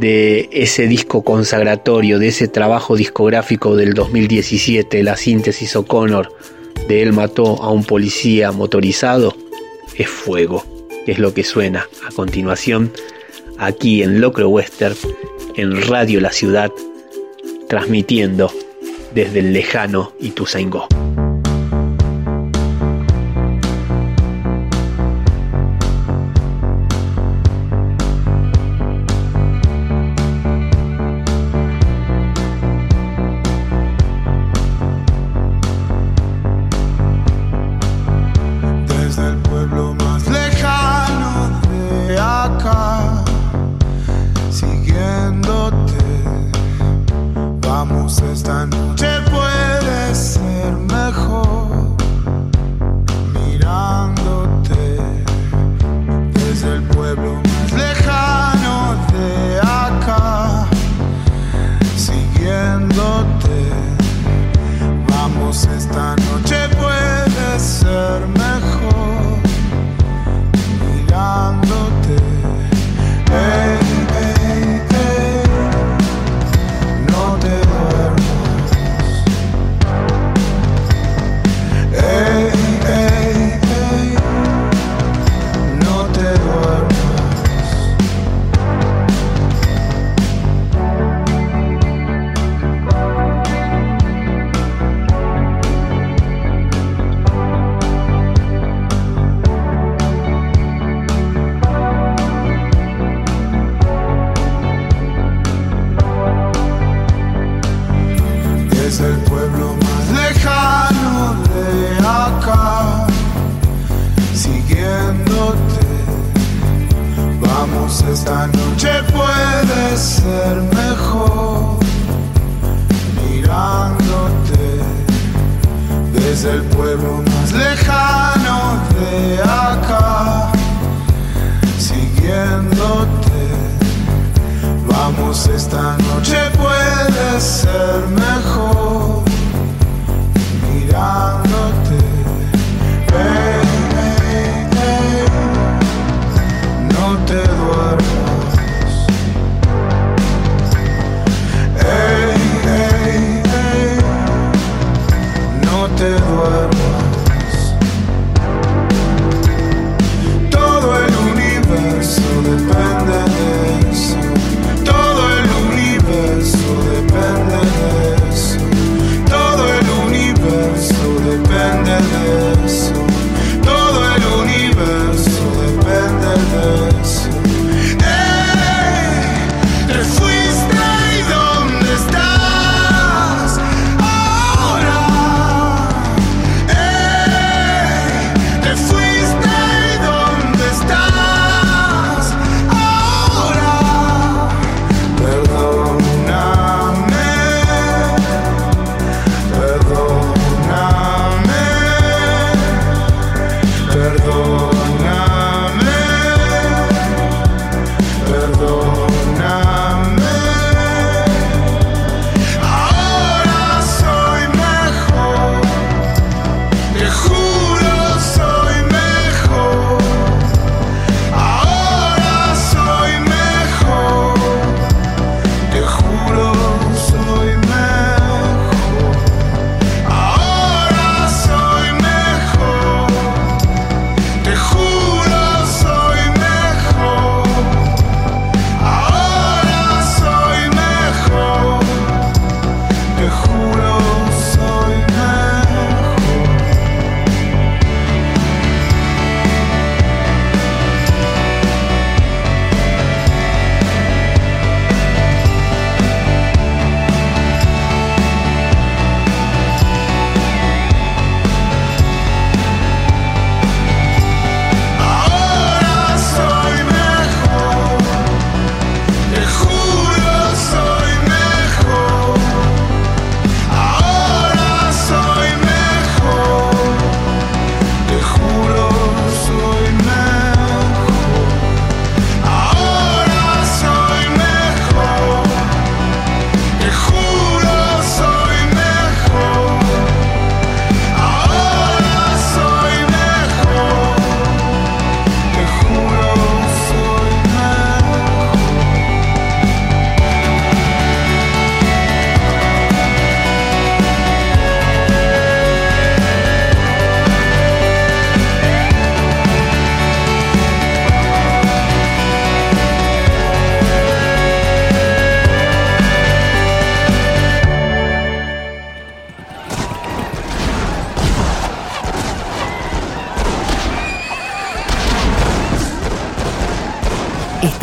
de ese disco consagratorio, de ese trabajo discográfico del 2017, la síntesis O'Connor de Él mató a un policía motorizado, es Fuego, es lo que suena a continuación aquí en Locro Western, en Radio La Ciudad, transmitiendo desde el lejano Ituzaingó.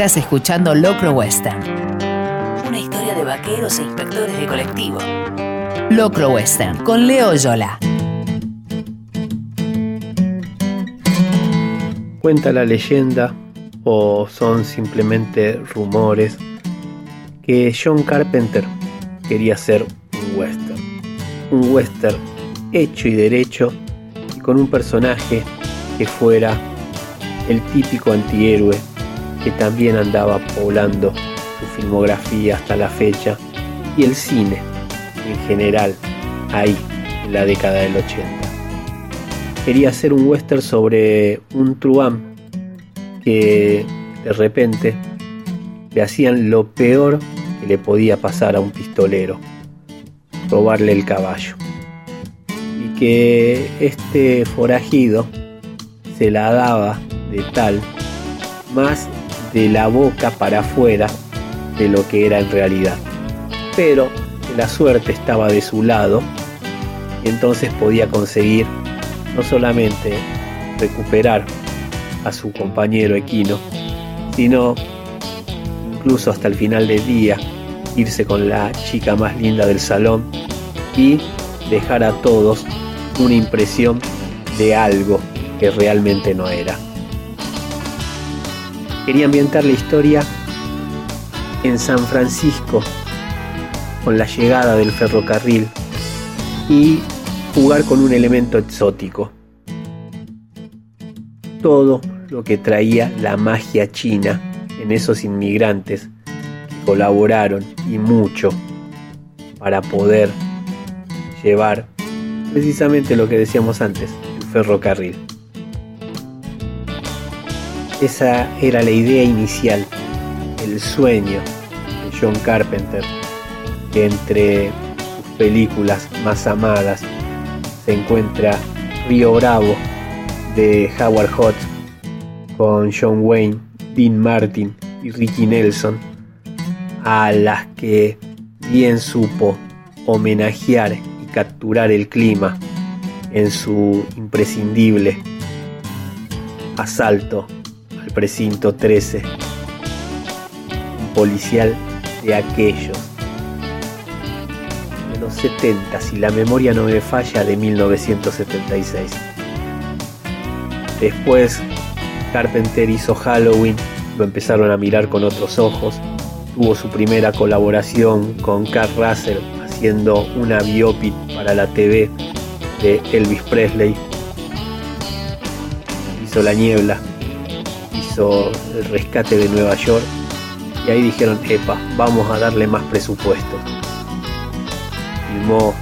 Escuchando Locro Western. Una historia de vaqueros e inspectores de colectivo. Locro Western con Leo Yola. Cuenta la leyenda, o son simplemente rumores, que John Carpenter quería hacer un western. Un western hecho y derecho y con un personaje que fuera el típico antihéroe que también andaba poblando su filmografía hasta la fecha y el cine en general ahí en la década del 80 quería hacer un western sobre un truán que de repente le hacían lo peor que le podía pasar a un pistolero, robarle el caballo. Y que este forajido se la daba de tal, más de la boca para afuera de lo que era en realidad. Pero la suerte estaba de su lado y entonces podía conseguir no solamente recuperar a su compañero equino, sino incluso hasta el final del día irse con la chica más linda del salón y dejar a todos una impresión de algo que realmente no era. Quería ambientar la historia en San Francisco con la llegada del ferrocarril y jugar con un elemento exótico. Todo lo que traía la magia china en esos inmigrantes que colaboraron y mucho para poder llevar precisamente lo que decíamos antes, el ferrocarril. Esa era la idea inicial, el sueño de John Carpenter, que entre sus películas más amadas se encuentra Río Bravo de Howard Hott con John Wayne, Dean Martin y Ricky Nelson, a las que bien supo homenajear y capturar el clima en su imprescindible asalto al precinto 13, un policial de aquellos 70, si la memoria no me falla, de 1976. Después Carpenter hizo Halloween, lo empezaron a mirar con otros ojos. Tuvo su primera colaboración con Carl Russell haciendo una biopic para la TV de Elvis Presley. Hizo La Niebla, El Rescate de Nueva York y ahí dijeron, epa, vamos a darle más presupuesto filmó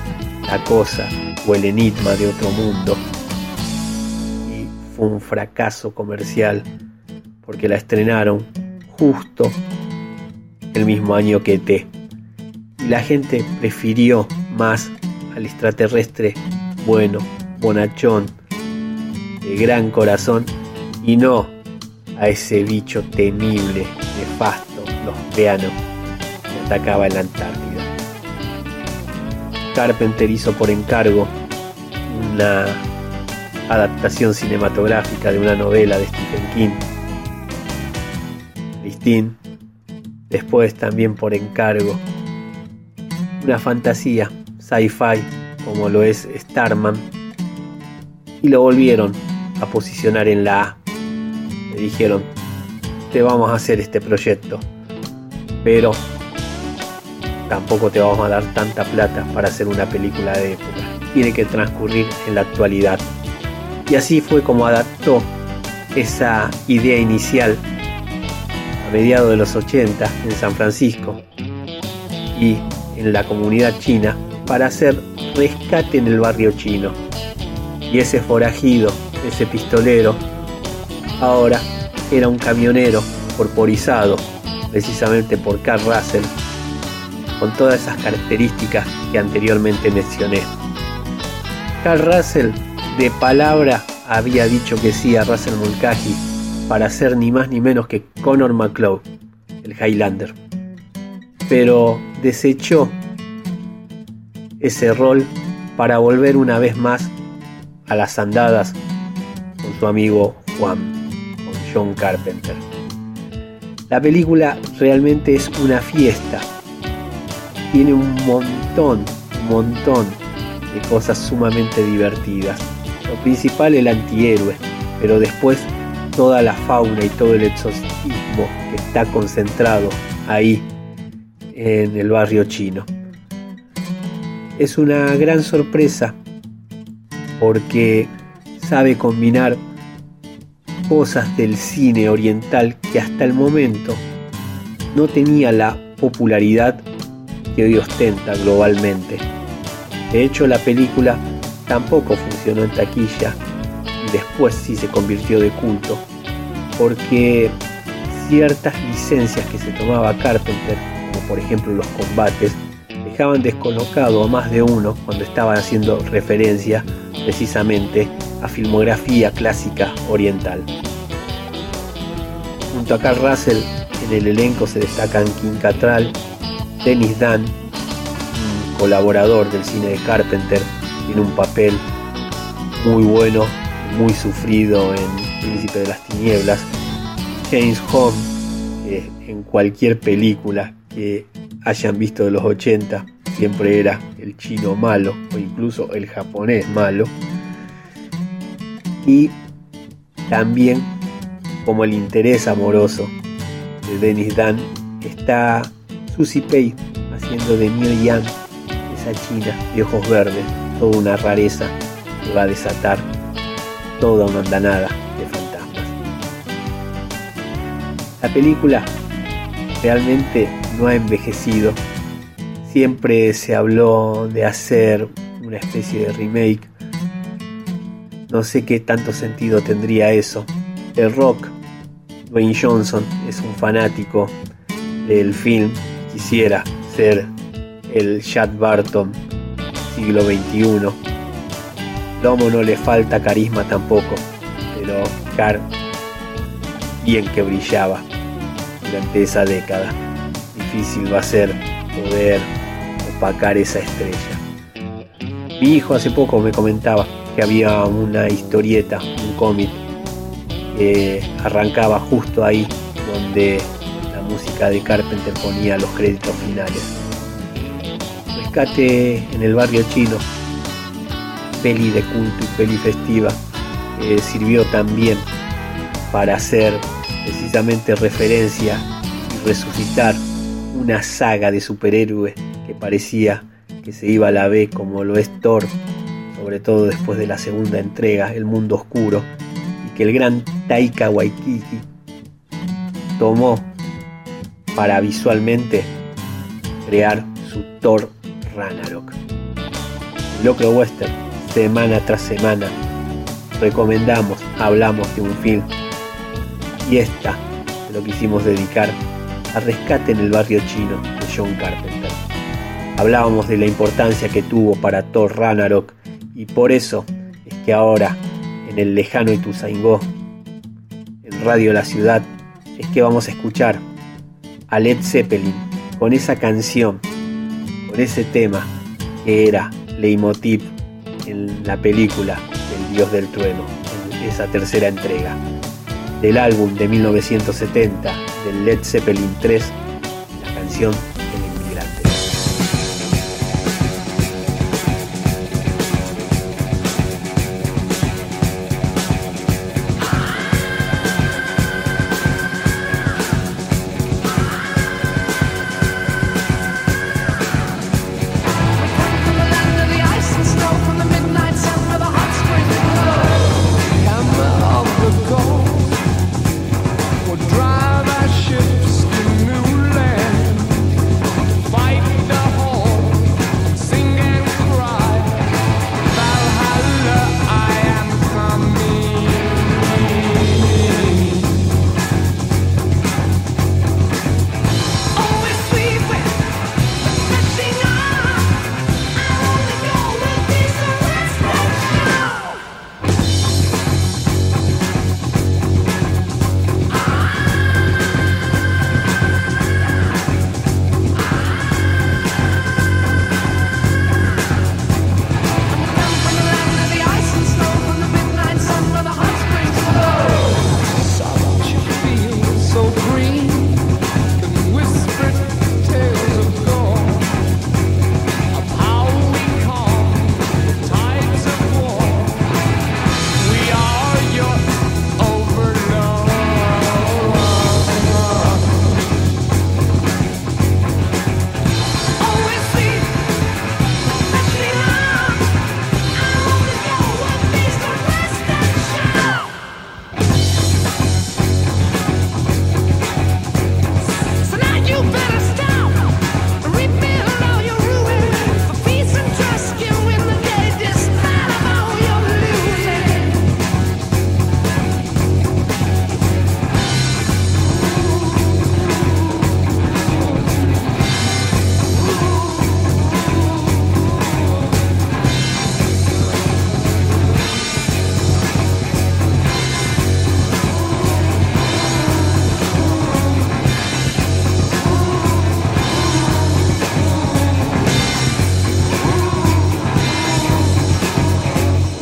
La Cosa o El Enigma de Otro Mundo y fue un fracaso comercial porque la estrenaron justo el mismo año que T. Y la gente prefirió más al extraterrestre bueno, bonachón, de gran corazón y no a ese bicho temible, nefasto, los que atacaba en la Antártida. Carpenter hizo por encargo una adaptación cinematográfica de una novela de Stephen King. Christine, después también por encargo una fantasía sci-fi como lo es Starman y lo volvieron a posicionar en la A. Dijeron, te vamos a hacer este proyecto, pero tampoco te vamos a dar tanta plata para hacer una película de época. Tiene que transcurrir en la actualidad. Y así fue como adaptó esa idea inicial a mediados de los 80 en San Francisco y en la comunidad china para hacer rescate en el barrio chino. Y ese forajido, ese pistolero, ahora era un camionero corporizado precisamente por Carl Russell con todas esas características que anteriormente mencioné. Carl Russell de palabra había dicho que sí a Russell Mulcahy para ser ni más ni menos que Connor McCloud, el Highlander. Pero desechó ese rol para volver una vez más a las andadas con su amigo Juan, John Carpenter. La película realmente es una fiesta. Tiene un montón, un montón de cosas sumamente divertidas. Lo principal el antihéroe, pero después toda la fauna y todo el exorcismo que está concentrado ahí en el barrio chino. Es una gran sorpresa porque sabe combinar cosas del cine oriental que hasta el momento no tenía la popularidad que hoy ostenta globalmente. De hecho, la película tampoco funcionó en taquilla después sí se convirtió de culto, porque ciertas licencias que se tomaba Carpenter, como por ejemplo los combates, dejaban descolocado a más de uno cuando estaban haciendo referencia precisamente a filmografía clásica oriental. Junto a Carl Russell en el elenco se destacan Kim Cattrall, Dennis Dan, un colaborador del cine de Carpenter, tiene un papel muy bueno, muy sufrido en Príncipe de las Tinieblas. James Home, en cualquier película que hayan visto de los 80, siempre era el chino malo o incluso el japonés malo. Y también como el interés amoroso de Dennis Dan está Susie Pei haciendo de Miu Yang, esa china de ojos verdes, toda una rareza que va a desatar toda una andanada de fantasmas. La película realmente no ha envejecido. Siempre se habló de hacer una especie de remake. No sé qué tanto sentido tendría eso. El rock, Dwayne Johnson es un fanático del film. Quisiera ser el Chad Barton siglo XXI. Lomo no le falta carisma tampoco, pero Car bien que brillaba durante esa década. Difícil va a ser poder opacar esa estrella. Mi hijo hace poco me comentaba que había una historieta, un cómic, que arrancaba justo ahí donde la música de Carpenter ponía los créditos finales. Rescate en el barrio chino, peli de culto y peli festiva, sirvió también para hacer precisamente referencia y resucitar una saga de superhéroes que parecía que se iba a la B como lo es Thor, sobre todo después de la segunda entrega, El Mundo Oscuro, y que el gran Taika Waititi tomó para visualmente crear su Thor Ragnarok. Locro Western, semana tras semana, recomendamos, hablamos de un film y esta lo quisimos dedicar a Rescate en el barrio chino de John Carpenter. Hablábamos de la importancia que tuvo para Thor Ragnarok y por eso es que ahora en el lejano Ituzaingó, en Radio La Ciudad, es que vamos a escuchar a Led Zeppelin con esa canción, con ese tema que era leitmotiv en la película El Dios del Trueno, en esa tercera entrega del álbum de 1970 del Led Zeppelin 3, la canción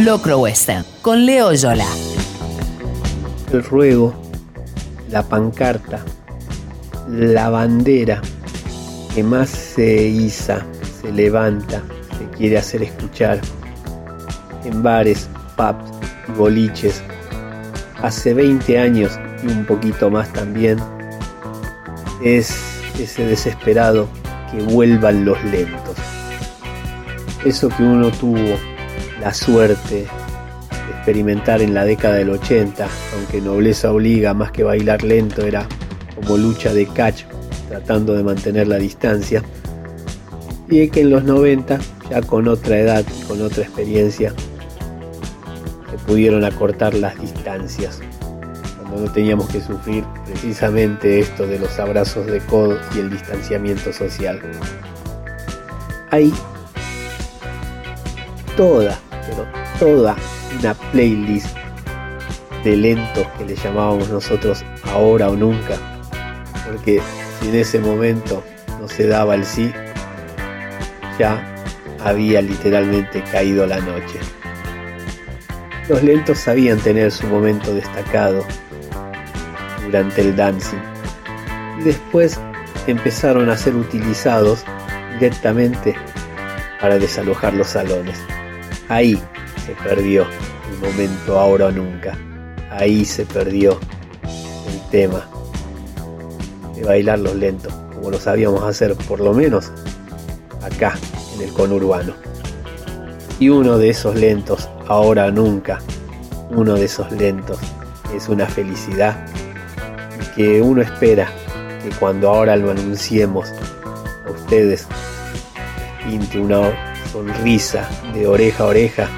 Locro Western con Leo Yola. El ruego, la pancarta, la bandera que más se iza, se levanta, se quiere hacer escuchar en bares, pubs y boliches. Hace 20 años y un poquito más también, es ese desesperado que vuelvan los lentos. Eso que uno tuvo la suerte de experimentar en la década del 80, aunque nobleza obliga más que bailar lento, era como lucha de catch, tratando de mantener la distancia. Y que en los 90, ya con otra edad con otra experiencia, se pudieron acortar las distancias. Cuando no teníamos que sufrir precisamente esto de los abrazos de codo y el distanciamiento social. Hay toda, toda una playlist de lentos que le llamábamos nosotros ahora o nunca. Porque si en ese momento no se daba el sí, ya había literalmente caído la noche. Los lentos sabían tener su momento destacado durante el dancing y después empezaron a ser utilizados directamente para desalojar los salones. Ahí se perdió el momento ahora o nunca. Ahí se perdió el tema de bailar los lentos, como lo sabíamos hacer por lo menos acá en el conurbano. Y uno de esos lentos, ahora o nunca, uno de esos lentos es una felicidad que uno espera que cuando ahora lo anunciemos a ustedes pinte una sonrisa de oreja a oreja.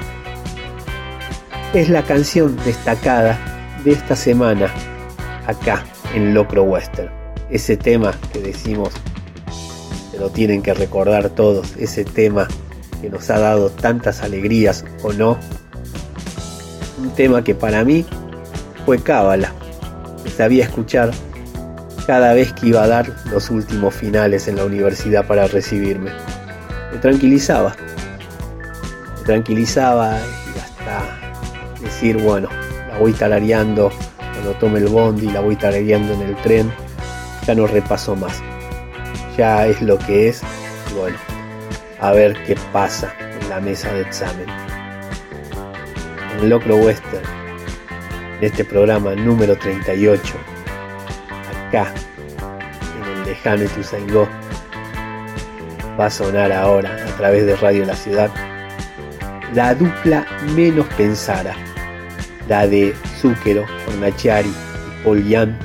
Es la canción destacada de esta semana acá en Locro Western. Ese tema que decimos, se lo tienen que recordar todos, ese tema que nos ha dado tantas alegrías o no. Un tema que para mí fue cábala, que sabía escuchar cada vez que iba a dar los últimos finales en la universidad para recibirme. Me tranquilizaba, me tranquilizaba y hasta bueno, la voy tarareando cuando tome el bondi, la voy tarareando en el tren, ya no repaso más. Ya es lo que es, bueno, a ver qué pasa en la mesa de examen. En Locro Western, en este programa número 38, acá, en el lejano Ituzaingó, va a sonar ahora a través de Radio La Ciudad la dupla menos pensada, la de Zúquero, Fornaciari y Yan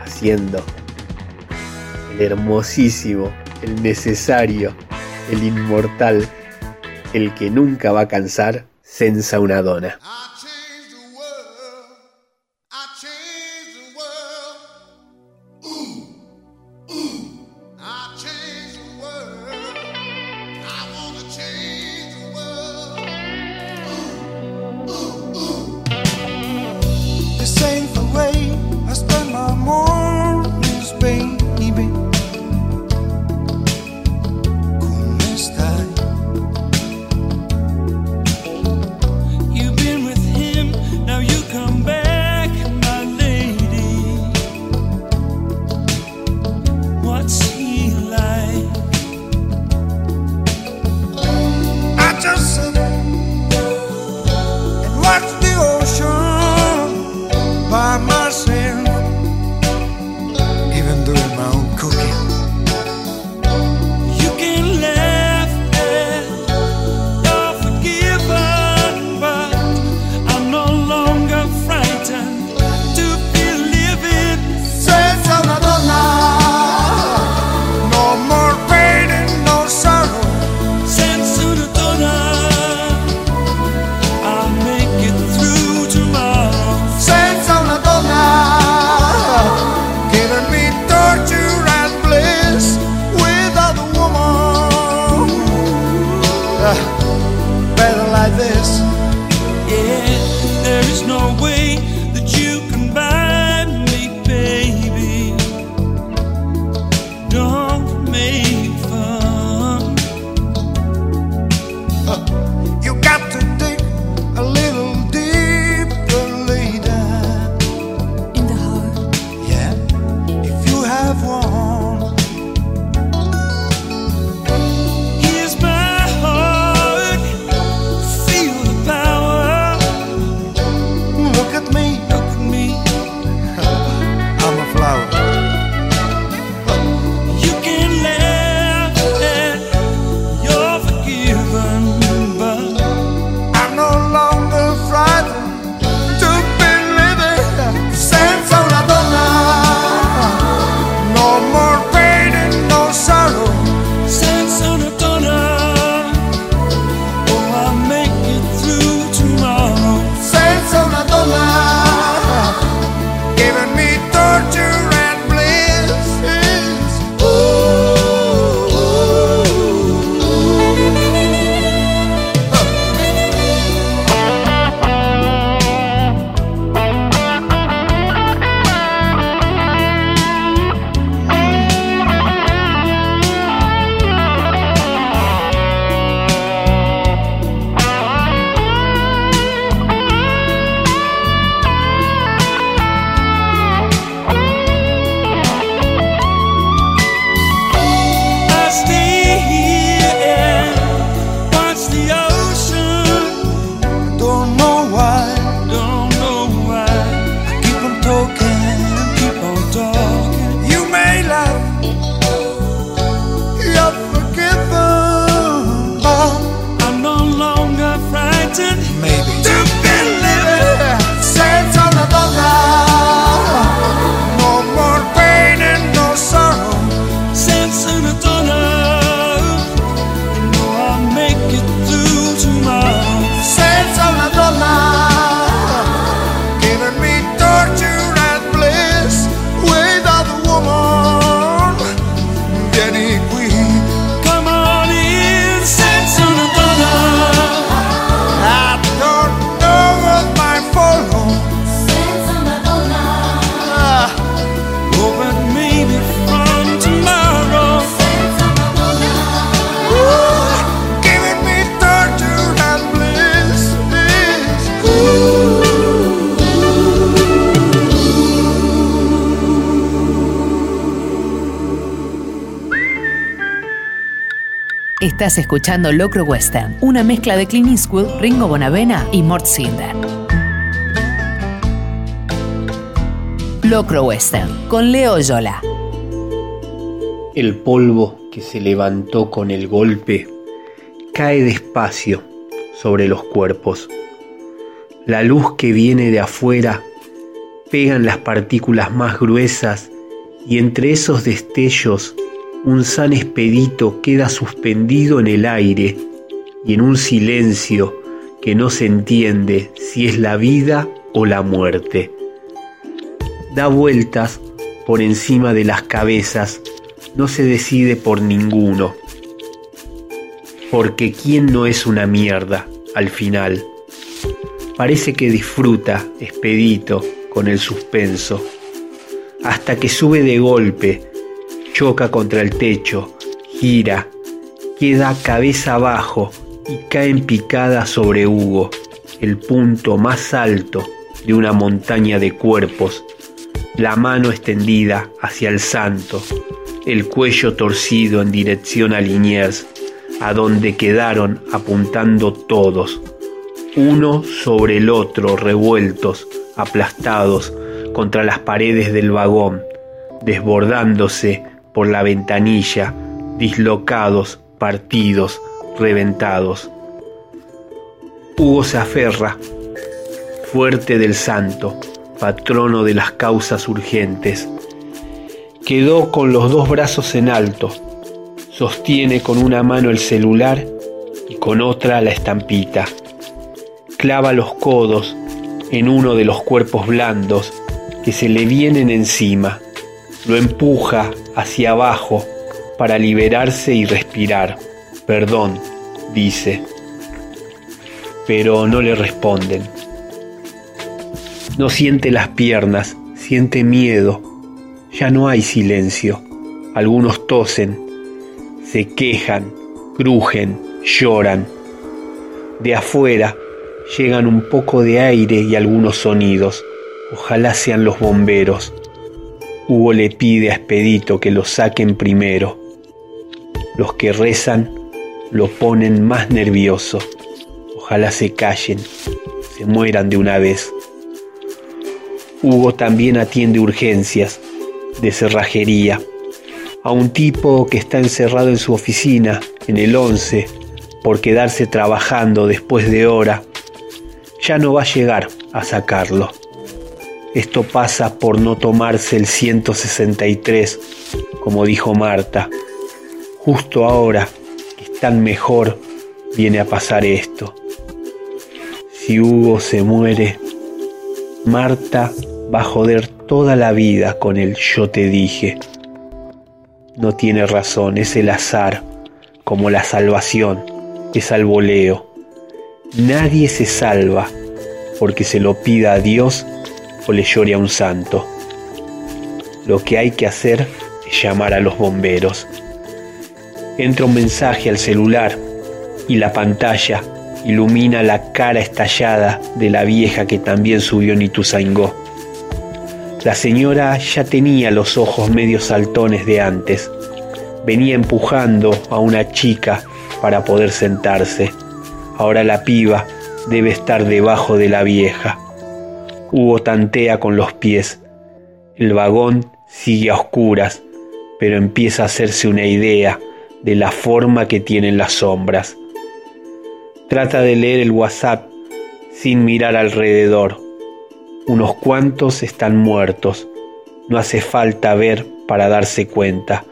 haciendo el hermosísimo, el necesario, el inmortal, el que nunca va a cansar, Senza una dona. Escuchando Locro Western, una mezcla de Clint Eastwood, Ringo Bonavena y Mort Sinder. Locro Western, con Leo Yola. El polvo que se levantó con el golpe cae despacio sobre los cuerpos. La luz que viene de afuera pega en las partículas más gruesas y entre esos destellos un san expedito queda suspendido en el aire y en un silencio que no se entiende si es la vida o la muerte. Da vueltas por encima de las cabezas, no se decide por ninguno. Porque quién no es una mierda al final. Parece que disfruta, expedito, con el suspenso, hasta que sube de golpe, choca contra el techo, gira, queda cabeza abajo y cae en picada sobre Hugo, el punto más alto de una montaña de cuerpos, la mano extendida hacia el santo, el cuello torcido en dirección a Liniers, a donde quedaron apuntando todos, uno sobre el otro revueltos, aplastados contra las paredes del vagón, desbordándose por la ventanilla, dislocados, partidos, reventados. Hugo se aferra, fuerte del santo, patrono de las causas urgentes. Quedó con los dos brazos en alto, sostiene con una mano el celular y con otra la estampita. Clava los codos en uno de los cuerpos blandos que se le vienen encima. Lo empuja hacia abajo para liberarse y respirar. Perdón, dice. Pero no le responden. No siente las piernas, siente miedo. Ya no hay silencio. Algunos tosen, se quejan, crujen, lloran. De afuera llegan un poco de aire y algunos sonidos. Ojalá sean los bomberos. Hugo le pide a Expedito que lo saquen primero. Los que rezan lo ponen más nervioso. Ojalá se callen, se mueran de una vez. Hugo también atiende urgencias de cerrajería a un tipo que está encerrado en su oficina en el 11 por quedarse trabajando después de hora. Ya no va a llegar a sacarlo. Esto pasa por no tomarse el 163, como dijo Marta. Justo ahora que están mejor, viene a pasar esto. Si Hugo se muere, Marta va a joder toda la vida con el yo te dije. No tiene razón, es el azar, como la salvación, es al voleo. Nadie se salva porque se lo pida a Dios o le llore a un santo. Lo que hay que hacer es llamar a los bomberos. Entra un mensaje al celular y la pantalla ilumina la cara estallada de la vieja que también subió en Ituzaingó. La señora ya tenía los ojos medio saltones de antes. Venía empujando a una chica para poder sentarse. Ahora la piba debe estar debajo de la vieja. Hugo tantea con los pies. El vagón sigue a oscuras, pero empieza a hacerse una idea de la forma que tienen las sombras. Trata de leer el WhatsApp sin mirar alrededor unos cuantos están muertos. No hace falta ver para darse cuenta.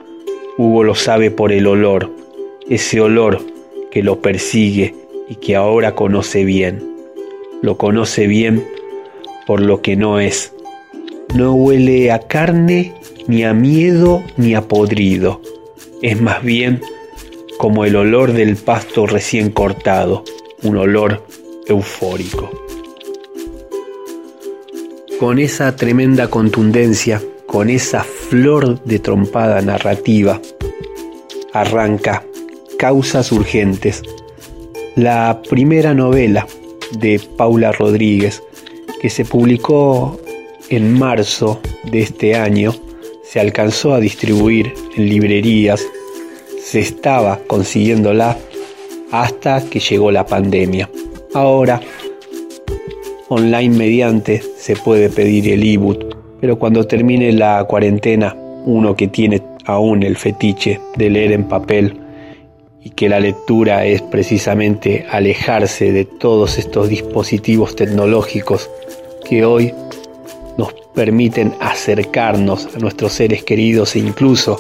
Hugo lo sabe por el olor, ese olor que lo persigue y que ahora conoce bien. Lo conoce bien por lo que no es. No huele a carne, ni a miedo, ni a podrido. Es más bien como el olor del pasto recién cortado, un olor eufórico con esa tremenda contundencia, con esa flor de trompada narrativa, arranca Causas Urgentes, la primera novela de Paula Rodríguez, que se publicó en marzo de este año, se alcanzó a distribuir en librerías, se estaba consiguiéndola hasta que llegó la pandemia. Ahora, online mediante, se puede pedir el ebook, pero cuando termine la cuarentena, uno que tiene aún el fetiche de leer en papel y que la lectura es precisamente alejarse de todos estos dispositivos tecnológicos que hoy nos permiten acercarnos a nuestros seres queridos e incluso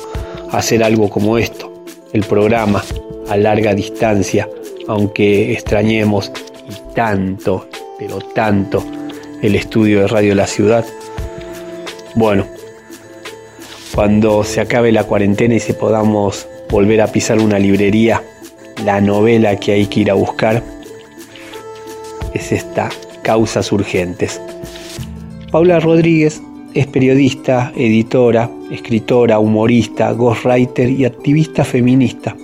hacer algo como esto, el programa a larga distancia, aunque extrañemos y tanto, pero tanto el estudio de Radio La Ciudad. Bueno, cuando se acabe la cuarentena y se podamos volver a pisar una librería, la novela que hay que ir a buscar es esta, Causas Urgentes. Paula Rodríguez es periodista, editora, escritora, humorista, ghostwriter y activista feminista.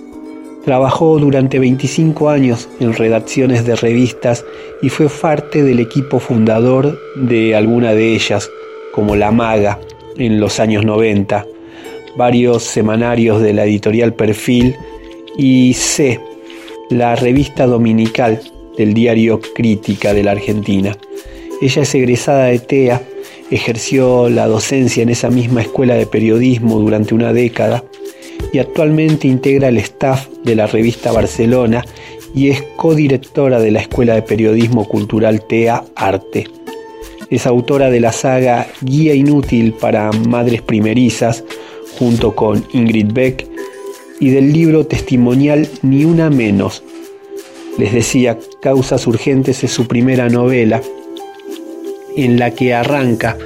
Trabajó durante 25 años en redacciones de revistas y fue parte del equipo fundador de alguna de ellas, como La Maga, en los años 90, varios semanarios de la editorial Perfil y C, la revista dominical del diario Crítica de la Argentina. Ella es egresada de TEA, ejerció la docencia en esa misma escuela de periodismo durante una década y actualmente integra el staff de la revista Barcelona y es codirectora de la Escuela de Periodismo Cultural TEA Arte. Es autora de la saga Guía Inútil para Madres Primerizas, junto con Ingrid Beck, y del libro testimonial Ni una menos. Les decía, Causas Urgentes es su primera novela, en la que arranca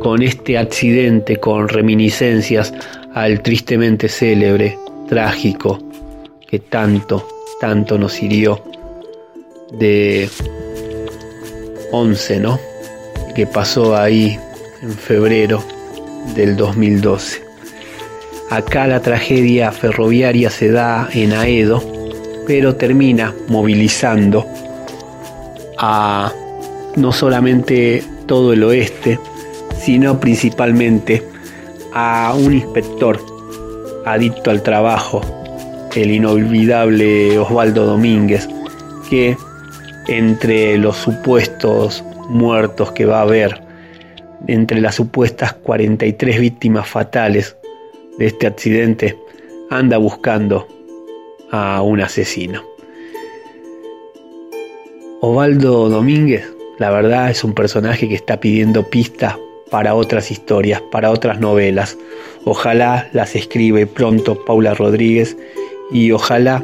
con este accidente, con reminiscencias al tristemente célebre, trágico, que tanto, tanto nos hirió de 11, ¿no? Que pasó ahí en febrero del 2012. Acá la tragedia ferroviaria se da en Aedo, pero termina movilizando a no solamente todo el oeste, sino principalmente a un inspector adicto al trabajo, el inolvidable Osvaldo Domínguez, que entre los supuestos muertos que va a haber, entre las supuestas 43 víctimas fatales de este accidente, anda buscando a un asesino. Osvaldo Domínguez, la verdad, es un personaje que está pidiendo pistas para otras historias, para otras novelas. Ojalá las escribe pronto Paula Rodríguez y ojalá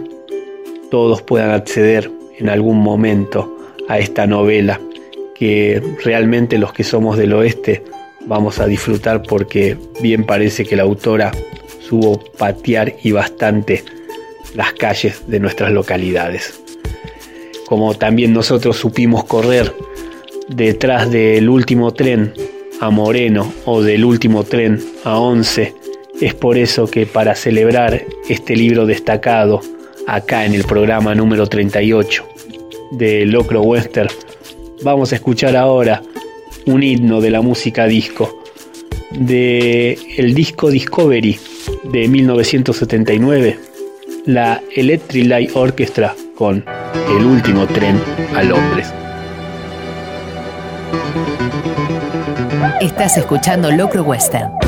todos puedan acceder en algún momento a esta novela que realmente los que somos del oeste vamos a disfrutar porque bien parece que la autora supo patear y bastante las calles de nuestras localidades. Como también nosotros supimos correr detrás del último tren a Moreno o del último tren a Once, es por eso que para celebrar este libro destacado acá en el programa número 38 de Locro Western, vamos a escuchar ahora un himno de la música disco, de el disco Discovery de 1979, la Electric Light Orchestra con El último tren a Londres. Estás escuchando Locro Western.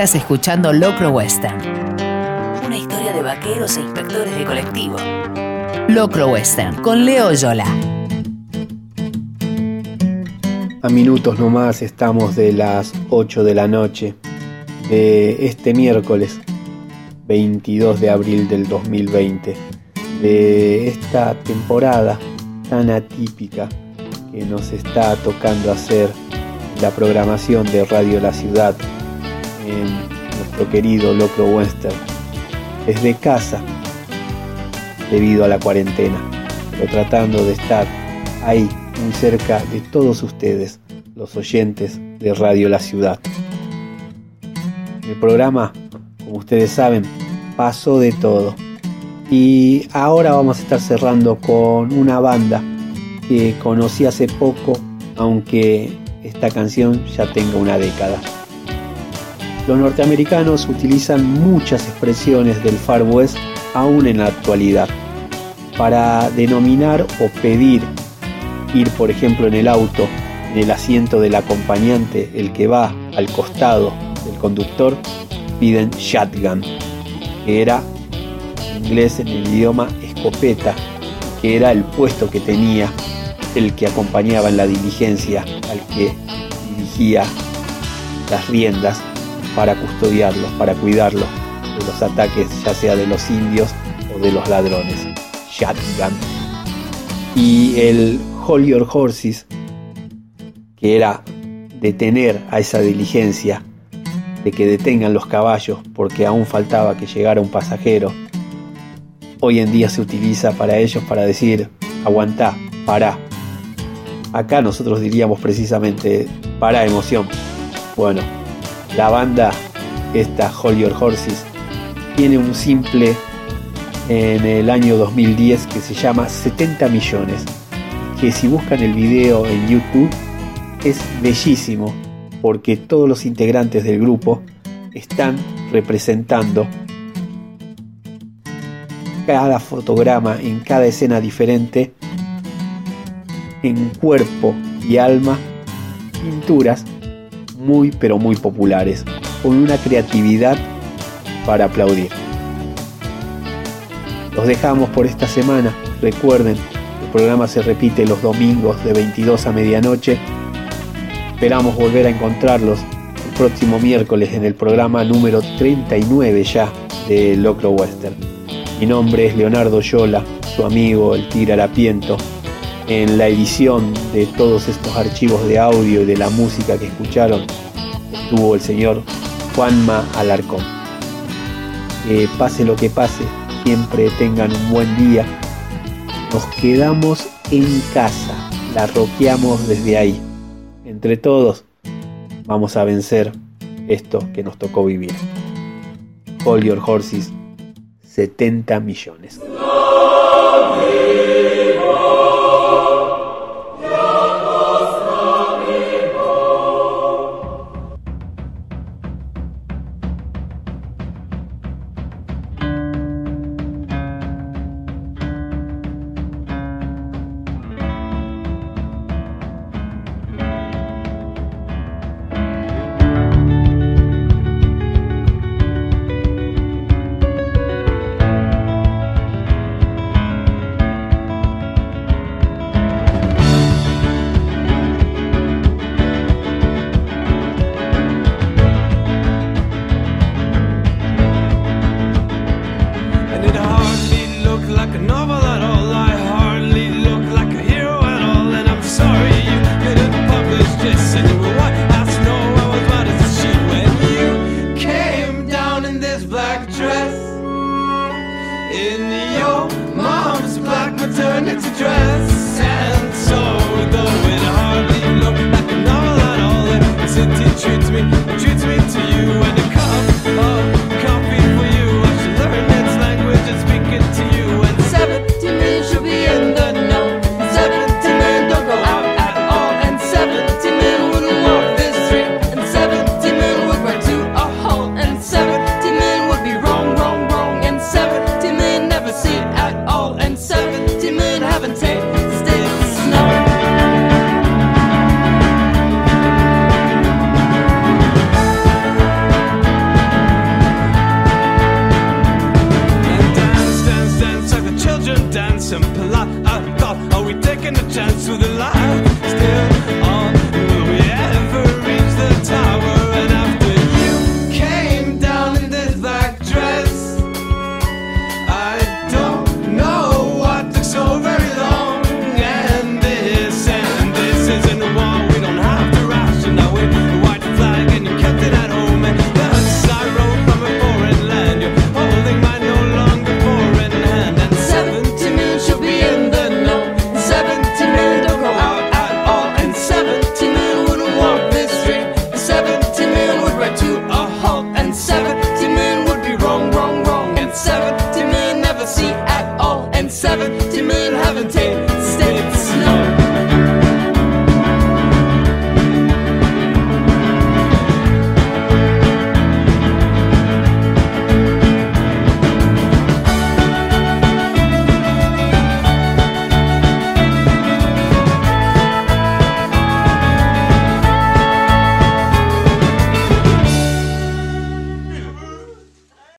Escuchando Locro Western. Una historia de vaqueros e inspectores de colectivo. Locro Western con Leo Yola. A minutos nomás estamos de las 8 de la noche de este miércoles 22 de abril del 2020, de esta temporada tan atípica que nos está tocando hacer la programación de Radio La Ciudad nuestro querido Locro Western desde casa debido a la cuarentena, pero tratando de estar ahí muy cerca de todos ustedes, los oyentes de Radio La Ciudad. El programa, como ustedes saben, pasó de todo. Y ahora vamos a estar cerrando con una banda que conocí hace poco, aunque esta canción ya tenga una década. Los norteamericanos utilizan muchas expresiones del Far West aún en la actualidad. Para denominar o pedir ir, por ejemplo, en el auto, en el asiento del acompañante, el que va al costado del conductor, piden shotgun, que era en inglés en el idioma escopeta, que era el puesto que tenía el que acompañaba en la diligencia al que dirigía las riendas para custodiarlos, para cuidarlos de los ataques ya sea de los indios o de los ladrones. Y el Hold Your Horses, que era detener a esa diligencia, de que detengan los caballos porque aún faltaba que llegara un pasajero, hoy en día se utiliza para ellos para decir, aguantá, para. Acá nosotros diríamos precisamente, para emoción. Bueno, la banda, esta Hold Your Horses, tiene un simple en el año 2010 que se llama 70 millones, que si buscan el video en YouTube es bellísimo porque todos los integrantes del grupo están representando cada fotograma en cada escena diferente en cuerpo y alma pinturas muy pero muy populares, con una creatividad para aplaudir. Los dejamos por esta semana. Recuerden, el programa se repite los domingos de 22 a medianoche. Esperamos volver a encontrarlos el próximo miércoles en el programa número 39 ya de Locro Western. Mi nombre es Leonardo Yola, su amigo el Tigre Arapiento en la edición de todos estos archivos de audio y de la música que escucharon estuvo el señor Juanma Alarcón. Que pase lo que pase, siempre tengan un buen día. Nos quedamos en casa, la roqueamos desde ahí. Entre todos vamos a vencer esto que nos tocó vivir. Hold Your Horses, 70 millones.